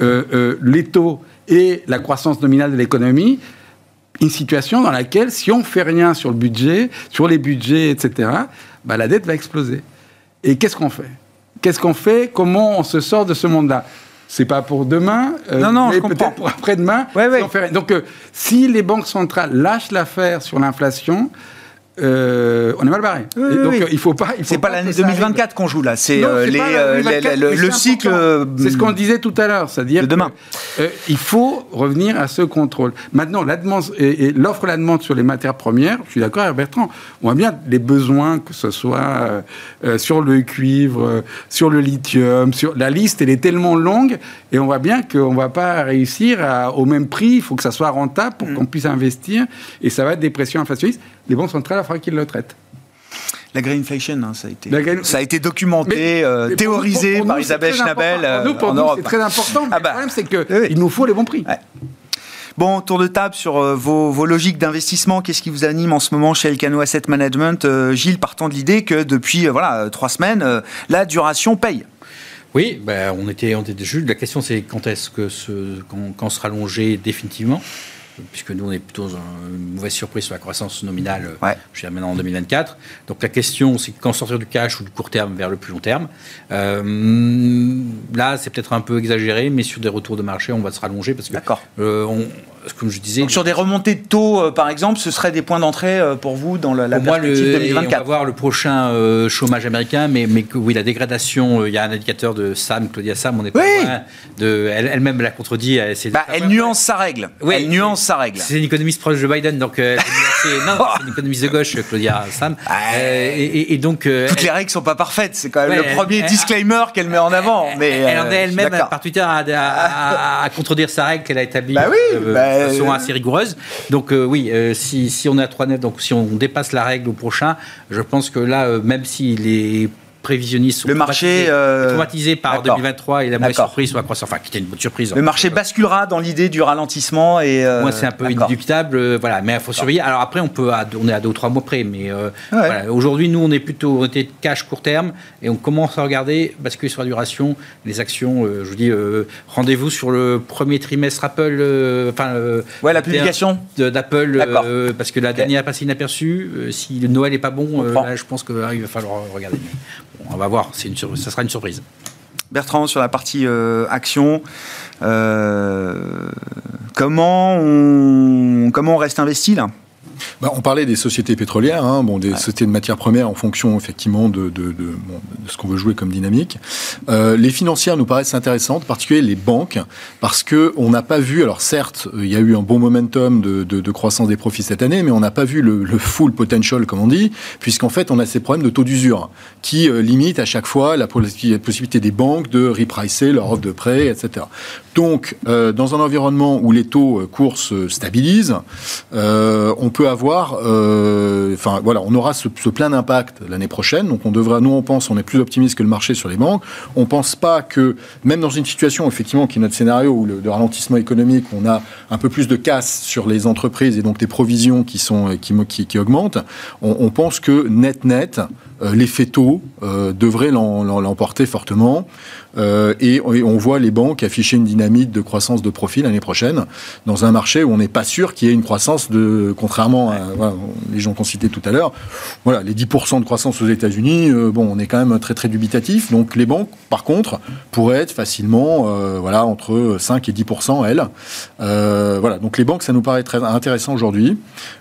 euh, euh, les taux et la croissance nominale de l'économie, une situation dans laquelle, si on ne fait rien sur le budget, sur les budgets, etc., bah, la dette va exploser. Et qu'est-ce qu'on fait? Qu'est-ce qu'on fait? Comment on se sort de ce monde-là? C'est pas pour demain, non, non, mais peut-être pour après-demain. Donc, si les banques centrales lâchent l'affaire sur l'inflation, euh, on est mal barré. donc euh, il faut pas. C'est pas, l'année 2024 qu'on joue là. C'est euh, le, cycle. C'est ce qu'on disait tout à l'heure, c'est-à-dire demain. il faut revenir à ce contrôle. Maintenant, demande et, l'offre, la demande sur les matières premières. Je suis d'accord avec Bertrand. On voit bien les besoins, que ce soit sur le cuivre, sur le lithium, sur la liste, elle est tellement longue et on voit bien qu'on va pas réussir au même prix. Il faut que ça soit rentable pour mm. qu'on puisse investir et ça va être des pressions inflationnistes les banques centrales, faudra qu'ils le traitent. La greenflation, hein, ça, a été, ça a été documenté, euh, théorisé par Isabelle Schnabel. nous, pour nous, c'est très important. Ah bah. le problème, c'est qu'il nous faut les bons prix. Bon, tour de table sur euh, vos, logiques d'investissement. Qu'est-ce qui vous anime en ce moment chez Elcano Asset Management euh, Gilles, partant de l'idée que depuis voilà, trois semaines, la duration paye. Oui, ben, on était, on était juste. La question, c'est quand est-ce que ce, quand sera allongé définitivement? Puisque nous, on est plutôt une mauvaise surprise sur la croissance nominale, ouais. je dirais maintenant en 2024. Donc la question, c'est quand sortir du cash ou du court terme vers le plus long terme. Euh, là, c'est peut-être un peu exagéré, mais sur des retours de marché, on va se rallonger parce que euh, on, comme je disais. Donc sur des remontées de taux, euh, par exemple, ce serait des points d'entrée euh, pour vous dans la, la perspective le, 2024 On va voir le prochain euh, chômage américain, mais, mais oui, la dégradation, il y a un indicateur de Sam, Claudia Sam, on n'est pas loin de. Elle-même l'a contredit. Elle, bah, elle nuance sa règle. Oui, elle nuance sa règle. C'est une économiste proche de Biden, donc non, c'est une économiste de gauche, Claudia Sam. Ah, et, donc. Toutes les règles sont pas parfaites, c'est quand même le premier disclaimer qu'elle met en avant. Mais, elle en est elle-même, par Twitter, à, contredire sa règle qu'elle a établie. Bah oui, bah, façon assez rigoureuse. Donc euh, oui, euh, si, si, on est à 3,9, donc si on dépasse la règle au prochain, je pense que là, euh, même si les prévisionnistes sont le marché traumatisés, par 2023 et la mauvaise surprise sur la croissance. Enfin, qui était une bonne surprise. Le marché basculera dans l'idée du ralentissement et. Moi, c'est un peu inéluctable. voilà, mais il faut surveiller. Alors après, on peut, on est à deux ou trois mois près, mais voilà. aujourd'hui, nous, on est plutôt orienté cash court terme et on commence à regarder basculer sur la duration, les actions. je vous dis, rendez-vous sur le premier trimestre Apple. Enfin, ouais, la publication d'Apple, parce que la dernière a passé inaperçue. si le Noël est pas bon, là, je pense qu'il va falloir regarder on va voir, une ça sera une surprise. Bertrand, sur la partie euh, action, euh, comment, on, comment on reste investi là? Bah, on parlait des sociétés pétrolières, hein, bon, des sociétés de matières premières en fonction effectivement de, de, ce qu'on veut jouer comme dynamique. Euh, les financières nous paraissent intéressantes, particulièrement les banques, parce que on n'a pas vu, alors certes, il y a eu un bon momentum de, croissance des profits cette année, mais on n'a pas vu le, full potential, comme on dit, puisqu'en fait, on a ces problèmes de taux d'usure qui euh, limitent à chaque fois la possibilité des banques de repricer leur offre de prêt, etc. Donc, euh, dans un environnement où les taux courts se stabilisent, on peut avoir, euh, enfin voilà, on aura ce, plein d'impact l'année prochaine. Donc on devra, nous on pense, on est plus optimiste que le marché sur les banques. On pense pas que même dans une situation effectivement qui est notre scénario où le, ralentissement économique, on a un peu plus de casse sur les entreprises et donc des provisions qui sont qui, qui, augmentent. On, pense que net net, euh, l'effet taux euh, devrait l'emporter fortement. Euh, et, on voit les banques afficher une dynamique de croissance de profit l'année prochaine dans un marché où on n'est pas sûr qu'il y ait une croissance de, contrairement à les gens qu'on citait tout à l'heure. Voilà, les 10% de croissance aux États-Unis, euh, bon, on est quand même très très dubitatif. Donc les banques, par contre, pourraient être facilement, euh, voilà, entre 5 et 10% elles. voilà, donc les banques, ça nous paraît très intéressant aujourd'hui.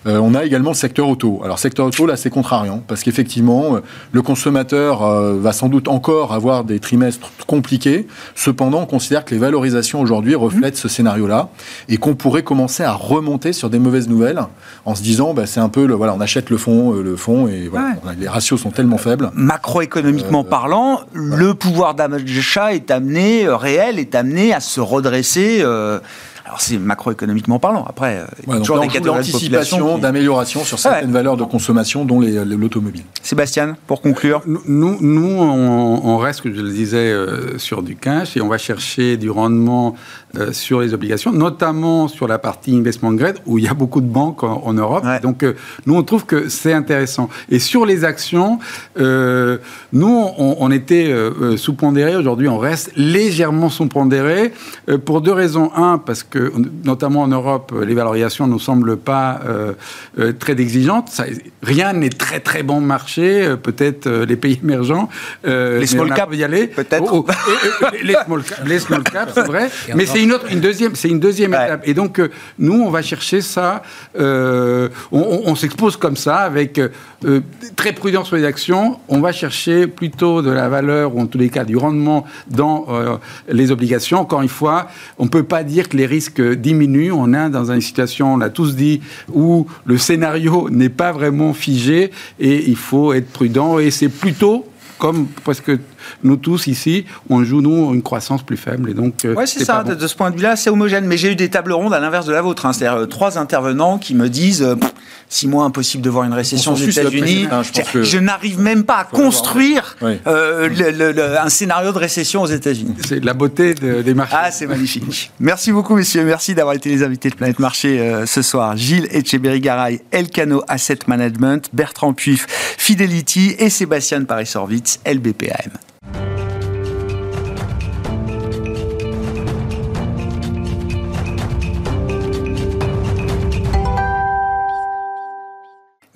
on a également le secteur auto. Alors secteur auto, là, c'est contrariant parce qu'effectivement, le consommateur va sans doute encore avoir des trimestres compliqué. Cependant, on considère que les valorisations aujourd'hui reflètent ce scénario-là et qu'on pourrait commencer à remonter sur des mauvaises nouvelles en se disant, bah, c'est un peu, le, voilà, on achète le fond, euh, le fond et voilà, les ratios sont tellement faibles. Macroéconomiquement euh, parlant, le pouvoir d'achat est amené, euh, réel, est amené à se redresser Alors c'est macroéconomiquement parlant. Après, euh, il y a toujours des catégories d'anticipation, d'amélioration sur certaines valeurs de consommation, dont l'automobile. Sébastien, pour conclure. Nous, nous on, reste, comme je le disais, euh, sur du cash et on va chercher du rendement euh, sur les obligations, notamment sur la partie investment grade où il y a beaucoup de banques en, Europe. Donc nous, on trouve que c'est intéressant. Et sur les actions, nous, on, était sous-pondéré. Aujourd'hui, on reste légèrement sous-pondéré pour deux raisons. Un, parce que notamment en Europe, les valorisations ne nous semblent pas euh, euh, très exigeantes. rien n'est très très bon marché, euh, peut-être les pays émergents. les small caps, y aller. Peut-être. Oh, les, small caps, c'est vrai. Mais c'est une autre, une deuxième, c'est une deuxième étape. Et donc nous, on va chercher ça. on, s'expose comme ça, avec très prudent sur les actions. On va chercher plutôt de la valeur ou en tous les cas du rendement dans les obligations. Encore une fois, on ne peut pas dire que les risques diminue. On est dans une situation, on l'a tous dit, où le scénario n'est pas vraiment figé et il faut être prudent. Et c'est plutôt comme presque nous tous ici, on joue, nous, une croissance plus faible. Et donc, euh, ouais, c'est ça, de, ce point de vue-là, c'est homogène. Mais j'ai eu des tables rondes à l'inverse de la vôtre. Hein. C'est-à-dire euh, trois intervenants qui me disent euh, six mois impossible de voir une récession aux États-Unis. je, n'arrive même pas à construire un scénario de récession aux États-Unis. C'est la beauté des marchés. Ah, c'est magnifique. Merci beaucoup, messieurs. Merci d'avoir été les invités de Planète Marché ce soir. Gilles Echeberry-Garay, Elcano Asset Management, Bertrand Puif, Fidelity et Sébastien Paris-Sorvitz, LBPAM. Thank you.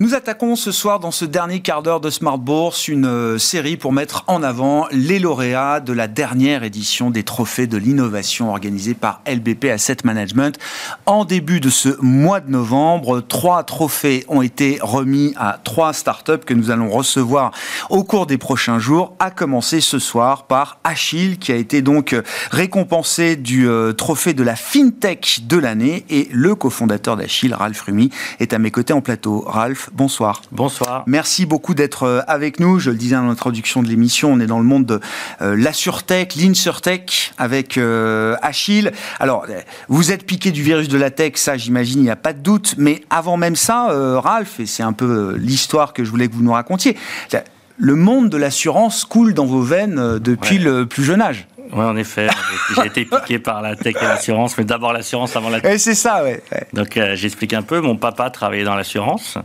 Nous attaquons ce soir dans ce dernier quart d'heure de Smart Bourse une euh, série pour mettre en avant les lauréats de la dernière édition des trophées de l'innovation organisée par LBP Asset Management. En début de ce mois de novembre, trois trophées ont été remis à trois startups que nous allons recevoir au cours des prochains jours, à commencer ce soir par Achille qui a été donc récompensé du euh, trophée de la FinTech de l'année et le cofondateur d'Achille, Ralph Rumi, est à mes côtés en plateau. Ralph, bonsoir. Bonsoir. Merci beaucoup d'être euh, avec nous. Je le disais en introduction de l'émission, on est dans le monde de euh, la surtech, l'insurtech avec euh, Achille. Alors, vous êtes piqué du virus de la tech, ça j'imagine, il n'y a pas de doute. Mais avant même ça, Ralph, et c'est un peu l'histoire que je voulais que vous nous racontiez, le monde de l'assurance coule dans vos veines depuis le plus jeune âge. Oui, en effet. J'ai été piqué par la tech et l'assurance, mais d'abord l'assurance avant la tech. c'est ça, ouais. Donc euh, j'explique un peu. Mon papa travaillait dans l'assurance,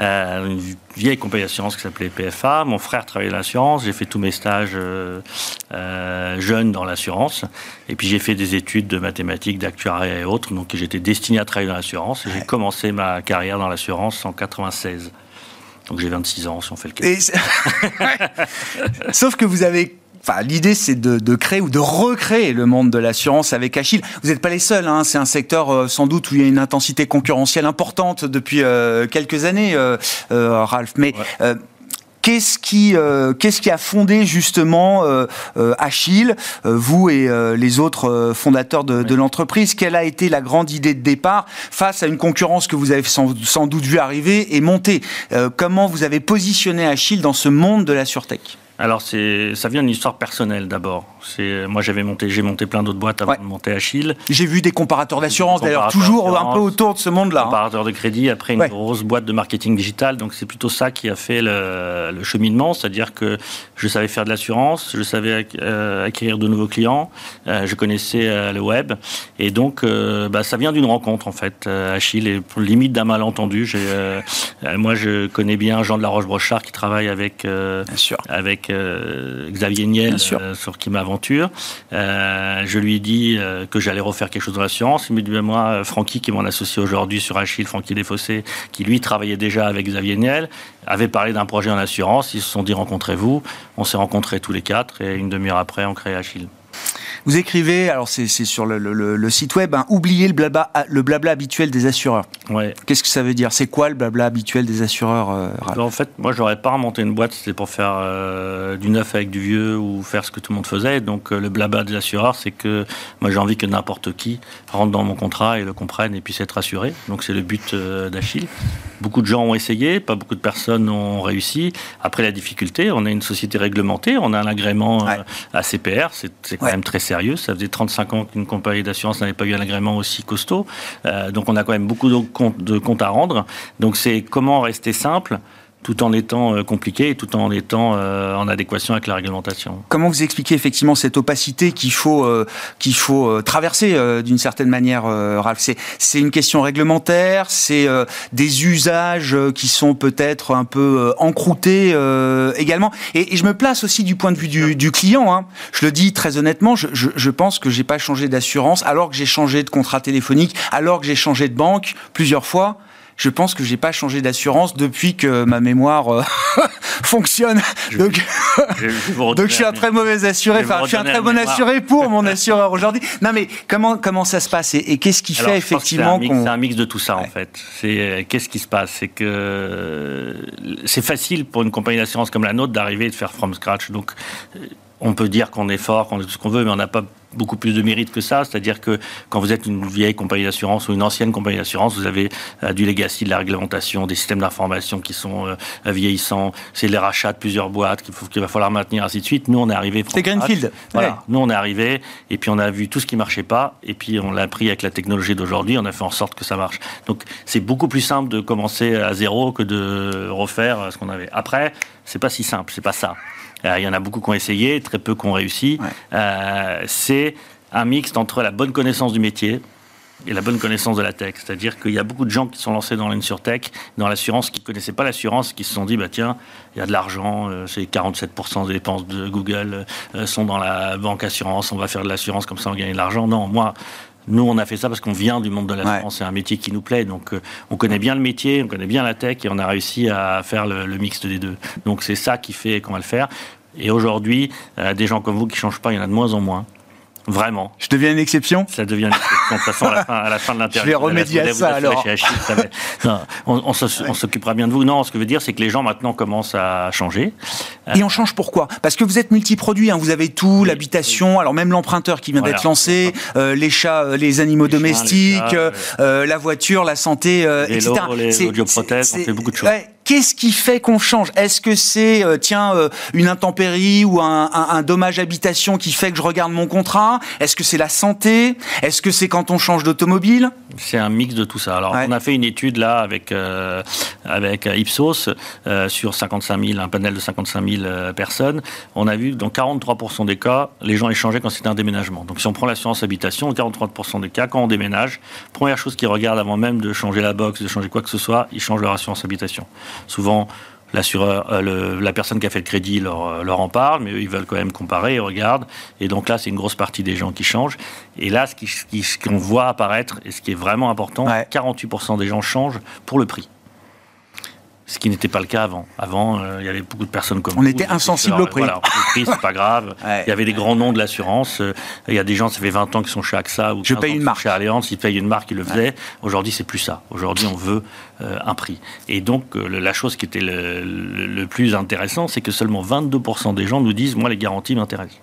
euh, une vieille compagnie d'assurance qui s'appelait PFA. Mon frère travaillait dans l'assurance. J'ai fait tous mes stages euh, jeunes dans l'assurance. Et puis j'ai fait des études de mathématiques, d'actuariat et autres. Donc j'étais destiné à travailler dans l'assurance. J'ai commencé ma carrière dans l'assurance en 96. Donc j'ai 26 ans si on fait le calcul. Sauf que vous avez Enfin, l'idée, c'est de, créer ou de recréer le monde de l'assurance avec Achille. Vous n'êtes pas les seuls. Hein. C'est un secteur euh, sans doute où il y a une intensité concurrentielle importante depuis euh, quelques années, euh, Ralph. Mais Qu'est-ce qui, qu'est-ce qui a fondé justement Achille, vous et les autres fondateurs de, l'entreprise? Quelle a été la grande idée de départ face à une concurrence que vous avez sans, sans doute vu arriver et monter? Comment vous avez positionné Achille dans ce monde de la surtech? Alors, ça vient d'une histoire personnelle d'abord. Moi, j'avais monté, j'ai monté plein d'autres boîtes avant de monter Achille. J'ai vu des comparateurs d'assurance d'ailleurs, toujours un peu autour de ce monde-là. Hein. Comparateur de crédit, après une grosse boîte de marketing digital. Donc, c'est plutôt ça qui a fait le, cheminement. C'est-à-dire que je savais faire de l'assurance, je savais euh, acquérir de nouveaux clients, euh, je connaissais euh, le web. Et donc, bah, ça vient d'une rencontre en fait. Achille est limite d'un malentendu. moi, je connais bien Jean de la Roche-Brochard qui travaille avec, avec euh, Xavier Niel euh, sur qui m'aventure. Euh, je lui ai dit que j'allais refaire quelque chose dans l'assurance. Il me dit, moi, Francky, qui est mon associé aujourd'hui sur Achille, Francky Desfossés, qui lui travaillait déjà avec Xavier Niel, avait parlé d'un projet en assurance. Ils se sont dit, rencontrez-vous. On s'est rencontrés tous les quatre et une demi-heure après, on crée Achille. Vous écrivez, alors c'est sur le, site web, hein, oubliez le blabla, le blabla habituel des assureurs. Ouais. Qu'est-ce que ça veut dire? C'est quoi le blabla habituel des assureurs euh, En fait, moi, j'aurais pas remonté une boîte, c'était pour faire euh, du neuf avec du vieux ou faire ce que tout le monde faisait. Donc, euh, le blabla des assureurs, c'est que moi, j'ai envie que n'importe qui rentre dans mon contrat et le comprenne et puisse être assuré. Donc, c'est le but d'Achille. Beaucoup de gens ont essayé, pas beaucoup de personnes ont réussi. Après la difficulté, on a une société réglementée, on a un agrément à CPR, c'est quand même très sérieux. Ça faisait 35 ans qu'une compagnie d'assurance n'avait pas eu un agrément aussi costaud. donc on a quand même beaucoup de comptes à rendre. Donc c'est comment rester simple tout en étant euh, compliqué et tout en étant euh, en adéquation avec la réglementation. Comment vous expliquez effectivement cette opacité qu'il faut, euh, qu'il faut traverser d'une certaine manière, Ralph? C'est une question réglementaire, c'est des usages qui sont peut-être un peu encroutés également. Et, je me place aussi du point de vue du, client. Hein. Je le dis très honnêtement, je, je, je pense que j'ai pas changé d'assurance alors que j'ai changé de contrat téléphonique, alors que j'ai changé de banque plusieurs fois je pense que j'ai pas changé d'assurance depuis que ma mémoire euh, fonctionne. donc, je, donc je suis un très mauvais assuré. Enfin, je suis un très bon assuré pour mon assureur aujourd'hui. Non, mais comment comment ça se passe et, qu'est-ce qui fait effectivement C'est un, mix de tout ça en fait. C'est euh, qu'est-ce qui se passe? C'est que euh, c'est facile pour une compagnie d'assurance comme la nôtre d'arriver et de faire from scratch. Donc on peut dire qu'on est fort, qu'on est tout ce qu'on veut, mais on n'a pas beaucoup plus de mérite que ça. C'est-à-dire que quand vous êtes une vieille compagnie d'assurance ou une ancienne compagnie d'assurance, vous avez euh, du legacy, de la réglementation, des systèmes d'information qui sont euh, vieillissants, c'est les rachats de plusieurs boîtes qu'il va falloir maintenir, ainsi de suite. Nous, on est arrivé. C'est Greenfield. Voilà. Nous, on est arrivé et puis on a vu tout ce qui marchait pas et puis on l'a pris avec la technologie d'aujourd'hui. On a fait en sorte que ça marche. Donc, c'est beaucoup plus simple de commencer à zéro que de refaire ce qu'on avait. Après, c'est pas si simple. C'est pas ça. Euh, il y en a beaucoup qui ont essayé, très peu qui ont réussi. Euh, c'est un mixte entre la bonne connaissance du métier, et la bonne connaissance de la tech. C'est-à-dire qu'il y a beaucoup de gens qui sont lancés dans l'insurtech, dans l'assurance, qui ne connaissaient pas l'assurance, qui se sont dit, bah tiens, il y a de l'argent, euh, c'est 47% des dépenses de Google sont dans la banque assurance, on va faire de l'assurance, comme ça on gagne de l'argent. Non, moi, nous, on a fait ça parce qu'on vient du monde de l'assurance. C'est un métier qui nous plaît. Donc, euh, on connaît bien le métier, on connaît bien la tech et on a réussi à faire le, le mixte des deux. Donc, c'est ça qui fait qu'on va le faire. Et aujourd'hui, euh, des gens comme vous qui ne changent pas, il y en a de moins en moins. Vraiment. Je deviens une exception? Ça devient une exception. De toute façon, à la fin, de l'interview, je vais remédier à ça alors. on, s'occupera bien de vous. Non, ce que je veux dire, c'est que les gens maintenant commencent à changer. Et on change pourquoi? Parce que vous êtes multiproduit. Hein. Vous avez tout, l'habitation, alors même l'emprunteur qui vient d'être lancé, euh, les chats, euh, les animaux domestiques, euh, la voiture, la santé, les etc. les audioprothèses, on fait beaucoup de choses. Qu'est-ce qui fait qu'on change? Est-ce que c'est, euh, tiens, euh, une intempérie ou un, un, dommage habitation qui fait que je regarde mon contrat? Est-ce que c'est la santé? Est-ce que c'est quand on change d'automobile? C'est un mix de tout ça. Alors, on a fait une étude là avec, euh, avec Ipsos sur 55 000, un panel de 55 000 personnes. On a vu que dans 43% des cas, les gens échangeaient quand c'était un déménagement. Donc, si on prend l'assurance habitation, 43% des cas, quand on déménage, première chose qu'ils regardent avant même de changer la box, de changer quoi que ce soit, ils changent leur assurance habitation. Souvent, l'assureur, euh, la personne qui a fait le crédit leur, euh, leur en parle, mais eux, ils veulent quand même comparer, ils regardent. Et donc là, c'est une grosse partie des gens qui changent. Et là, ce qu'on voit apparaître, et ce qui est vraiment important, 48% des gens changent pour le prix ce qui n'était pas le cas avant. Avant, euh, il y avait beaucoup de personnes comme On était insensible au prix. Voilà, le prix, c'est pas grave. Il y avait des grands noms de l'assurance. Euh, il y a des gens, ça fait 20 ans qui sont chez AXA ou Je paye une marque. chez Allianz, ils payent une marque, ils le faisaient. Aujourd'hui, c'est plus ça. Aujourd'hui, on veut euh, un prix. Et donc, la chose qui était le, le plus intéressant, c'est que seulement 22% des gens nous disent, moi, les garanties m'intéressent.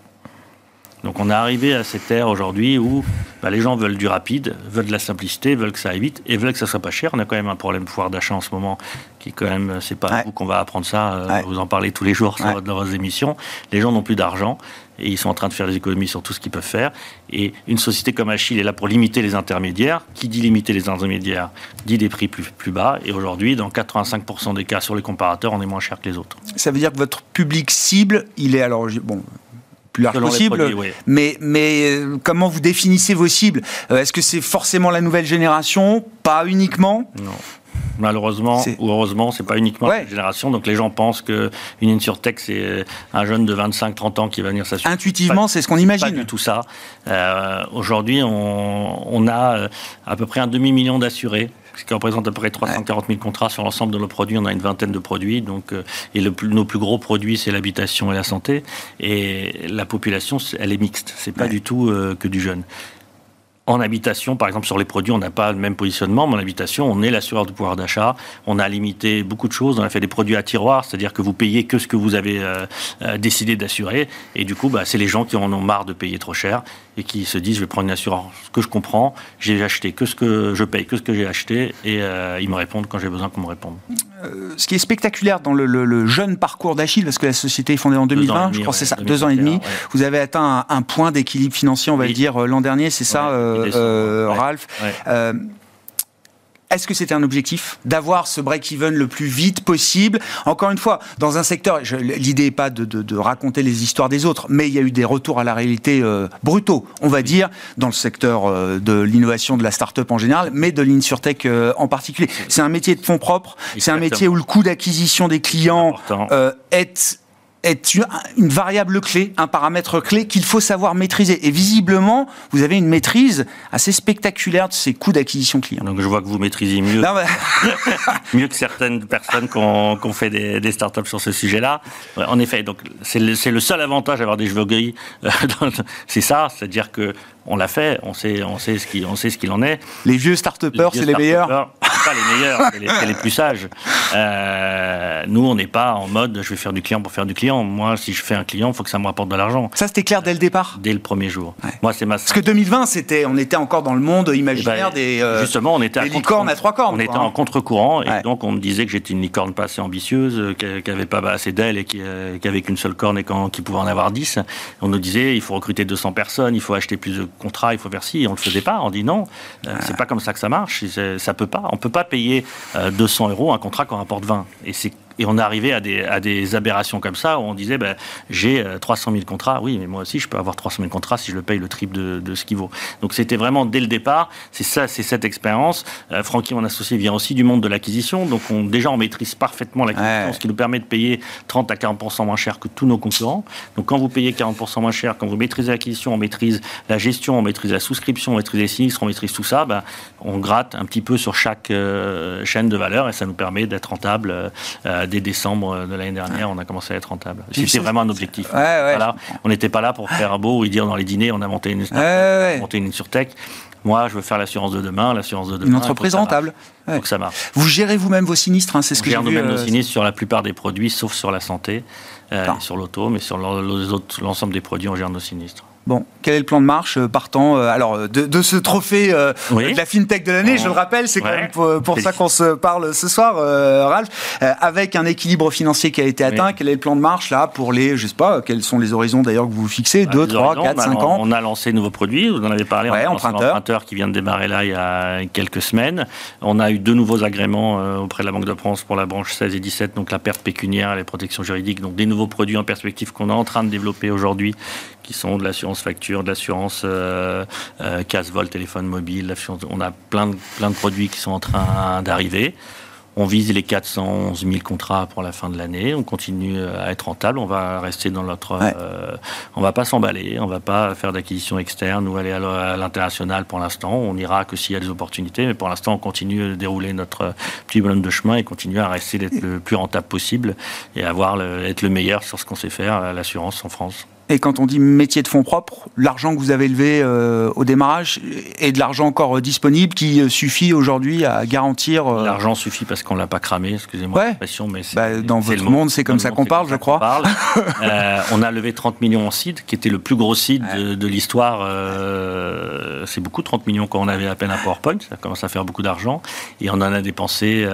Donc on est arrivé à cette ère aujourd'hui où bah, les gens veulent du rapide, veulent de la simplicité, veulent que ça aille vite et veulent que ça soit pas cher. On a quand même un problème de pouvoir d'achat en ce moment qui quand même, c'est pas vous qu'on va apprendre ça, euh, vous en parlez tous les jours dans vos émissions. Les gens n'ont plus d'argent et ils sont en train de faire des économies sur tout ce qu'ils peuvent faire. Et une société comme Achille est là pour limiter les intermédiaires. Qui dit limiter les intermédiaires dit des prix plus, plus bas. Et aujourd'hui, dans 85% des cas sur les comparateurs, on est moins cher que les autres. Ça veut dire que votre public cible, il est alors bon plus large possible. Mais, mais euh, comment vous définissez vos cibles? Euh, Est-ce que c'est forcément la nouvelle génération? Pas uniquement? Non. Malheureusement ou heureusement, c'est pas uniquement la génération. Donc les gens pensent que une insurtech c'est euh, un jeune de 25-30 ans qui va venir s'assurer. Intuitivement, c'est ce qu'on imagine. Pas du tout ça. Aujourd'hui, on, on, a à peu près un demi million d'assurés ce qui représente à peu près 340 000 contrats sur l'ensemble de nos produits. On a une vingtaine de produits. Donc, euh, et le, nos plus gros produits, c'est l'habitation et la santé. Et la population, elle est mixte. C'est pas du tout euh, que du jeune. En habitation, par exemple, sur les produits, on n'a pas le même positionnement, mais en habitation, on est l'assureur du pouvoir d'achat. On a limité beaucoup de choses. On a fait des produits à tiroir, c'est-à-dire que vous payez que ce que vous avez décidé d'assurer. Et du coup, bah, c'est les gens qui en ont marre de payer trop cher et qui se disent, je vais prendre une assurance que je comprends, j'ai acheté que ce que je paye, que ce que j'ai acheté, et ils me répondent quand j'ai besoin qu'on me réponde. Ce qui est spectaculaire dans le, jeune parcours d'Achille, parce que la société est fondée en 2020, je crois c'est ça, deux ans et demi, vous avez atteint un, point d'équilibre financier, on va dire, l'an dernier, c'est ça, euh, Ralph euh, est-ce que c'était un objectif d'avoir ce break-even le plus vite possible? Encore une fois, dans un secteur, l'idée n'est pas de, raconter les histoires des autres, mais il y a eu des retours à la réalité euh, brutaux, on va dire, dans le secteur de l'innovation de la start-up en général, mais de l'InsurTech en particulier. C'est un métier de fonds propres, c'est un métier où le coût d'acquisition des clients est est une variable clé, un paramètre clé qu'il faut savoir maîtriser. Et visiblement, vous avez une maîtrise assez spectaculaire de ces coûts d'acquisition client. Donc je vois que vous maîtrisez mieux, mieux que certaines personnes qui ont, fait des, des, startups sur ce sujet-là. En effet, donc c'est le, le, seul avantage d'avoir des cheveux gris. Euh, c'est ça, c'est-à-dire que on l'a fait, on sait, on sait ce qu'il, en est. Les vieux start-upers, c'est les meilleurs. Pas les meilleurs, c'est les, plus sages. Euh, nous, on n'est pas en mode, je vais faire du client pour faire du client. Moi, si je fais un client, il faut que ça me rapporte de l'argent. Ça, c'était clair dès le départ. Dès le premier jour. Moi, c'est ma. Parce que 2020, c'était, on était encore dans le monde imaginaire eh ben, des. Euh, justement, on était à licornes à trois cornes. On était en hein. contre-courant, et donc on me disait que j'étais une licorne pas assez ambitieuse, euh, qui n'avait pas assez d'ailes et qui, avait qu'une seule corne et qui pouvait en avoir 10. On nous disait, il faut recruter 200 personnes, il faut acheter plus de contrats, il faut faire ci. On le faisait pas. On dit non, c'est pas comme ça que ça marche. Ça peut pas. On peut pas payer 200 euros un contrat qu'on rapporte 20. Et c'est et on arrivé à des, à des aberrations comme ça où on disait ben, j'ai 300 euh, 000 contrats. Oui, mais moi aussi, je peux avoir 300 000 contrats si je le paye le triple de, de ce qu'il vaut. Donc c'était vraiment dès le départ, c'est ça, c'est cette expérience. Euh, Francky, mon associé, vient aussi du monde de l'acquisition. Donc on, déjà, on maîtrise parfaitement l'acquisition, ce qui nous permet de payer 30 à 40% moins cher que tous nos concurrents. Donc quand vous payez 40% moins cher, quand vous maîtrisez l'acquisition, on maîtrise la gestion, on maîtrise la souscription, on maîtrise les sinistres, on maîtrise tout ça, ben, on gratte un petit peu sur chaque euh, chaîne de valeur et ça nous permet d'être rentable euh, dès décembre de l'année dernière, on a commencé à être rentable. C'était vraiment un objectif. On n'était pas là pour faire un beau ou dire dans les dîners, on a monté une, monté une surtech. Moi, je veux faire l'assurance de demain, l'assurance de demain. Une entreprise rentable. Donc ça marche. Vous gérez vous-même vos sinistres, hein, c'est ce que j'ai vu. nous-mêmes nos euh, sinistres sur la plupart des produits, sauf sur la santé, euh, sur l'auto, mais sur l'ensemble des produits, on gère nos sinistres. Bon, quel est le plan de marche euh, partant euh, alors euh, de, ce trophée de la fintech de l'année Je le rappelle, c'est quand même pour, ça qu'on se parle ce soir, Ralph, avec un équilibre financier qui a été atteint. Quel est le plan de marche là pour les, je sais pas, quels sont les horizons d'ailleurs que vous fixez? 2, 3, 4, 5 ans? On a lancé de nouveaux produits, vous en avez parlé, ouais, on a emprunteur. qui vient de démarrer là il y a quelques semaines. On a eu deux nouveaux agréments auprès de la Banque de France pour la branche 16 et 17, donc la perte pécuniaire et les protections juridiques, donc des nouveaux produits en perspective qu'on est en train de développer aujourd'hui qui sont de l'assurance facture, de l'assurance euh, euh, casse-vol, téléphone mobile. On a plein de, plein de produits qui sont en train d'arriver. On vise les 411 000 contrats pour la fin de l'année. On continue à être rentable. On va rester dans notre. Euh, on va pas s'emballer. On va pas faire d'acquisition externe ou aller à l'international pour l'instant. On ira que s'il y a des opportunités. Mais pour l'instant, on continue de dérouler notre petit bonhomme de chemin et continuer à rester d'être le plus rentable possible et avoir le, être le meilleur sur ce qu'on sait faire, l'assurance en France. Et quand on dit métier de fonds propres, l'argent que vous avez levé euh, au démarrage est de l'argent encore euh, disponible qui euh, suffit aujourd'hui à garantir. L'argent suffit parce qu'on l'a pas cramé, excusez-moi ouais. mais bah, dans votre monde, c'est comme ça qu'on parle, je crois. On, a levé 30 millions en seed, qui était le plus gros seed de, l'histoire. c'est beaucoup 30 millions quand on avait à peine un PowerPoint, ça commence à faire beaucoup d'argent, et on en a dépensé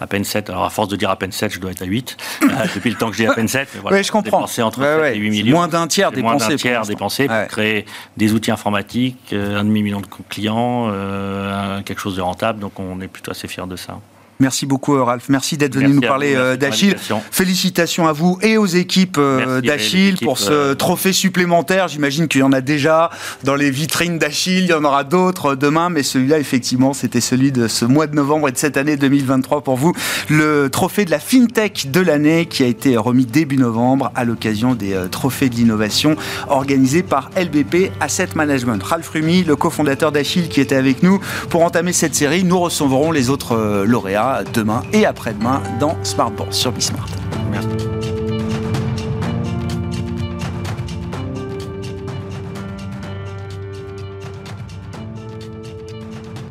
à peine 7. Alors, à force de dire à peine 7, je dois être à 8. Euh, depuis le temps que j'ai à peine 7. Voilà, oui, je comprends. Entre 7 et 8 millions. Moins d'un tiers dépensé. Moins d'un tiers dépensé pour créer des outils informatiques, euh, un demi-million de clients, euh, quelque chose de rentable. Donc, on est plutôt assez fiers de ça. Merci beaucoup Ralph. Merci d'être venu nous parler euh, d'Achille. Félicitations à vous et aux équipes euh, d'Achille pour ce euh, trophée supplémentaire. J'imagine qu'il y en a déjà dans les vitrines d'Achille. Il y en aura d'autres demain, mais celui-là, effectivement, c'était celui de ce mois de novembre et de cette année 2023 pour vous. Le trophée de la FinTech de l'année qui a été remis début novembre à l'occasion des trophées de l'innovation organisés par LBP Asset Management. Ralph Rumi, le cofondateur d'Achille qui était avec nous pour entamer cette série. Nous recevrons les autres lauréats demain et après-demain dans Smart sur Bismart. Merci.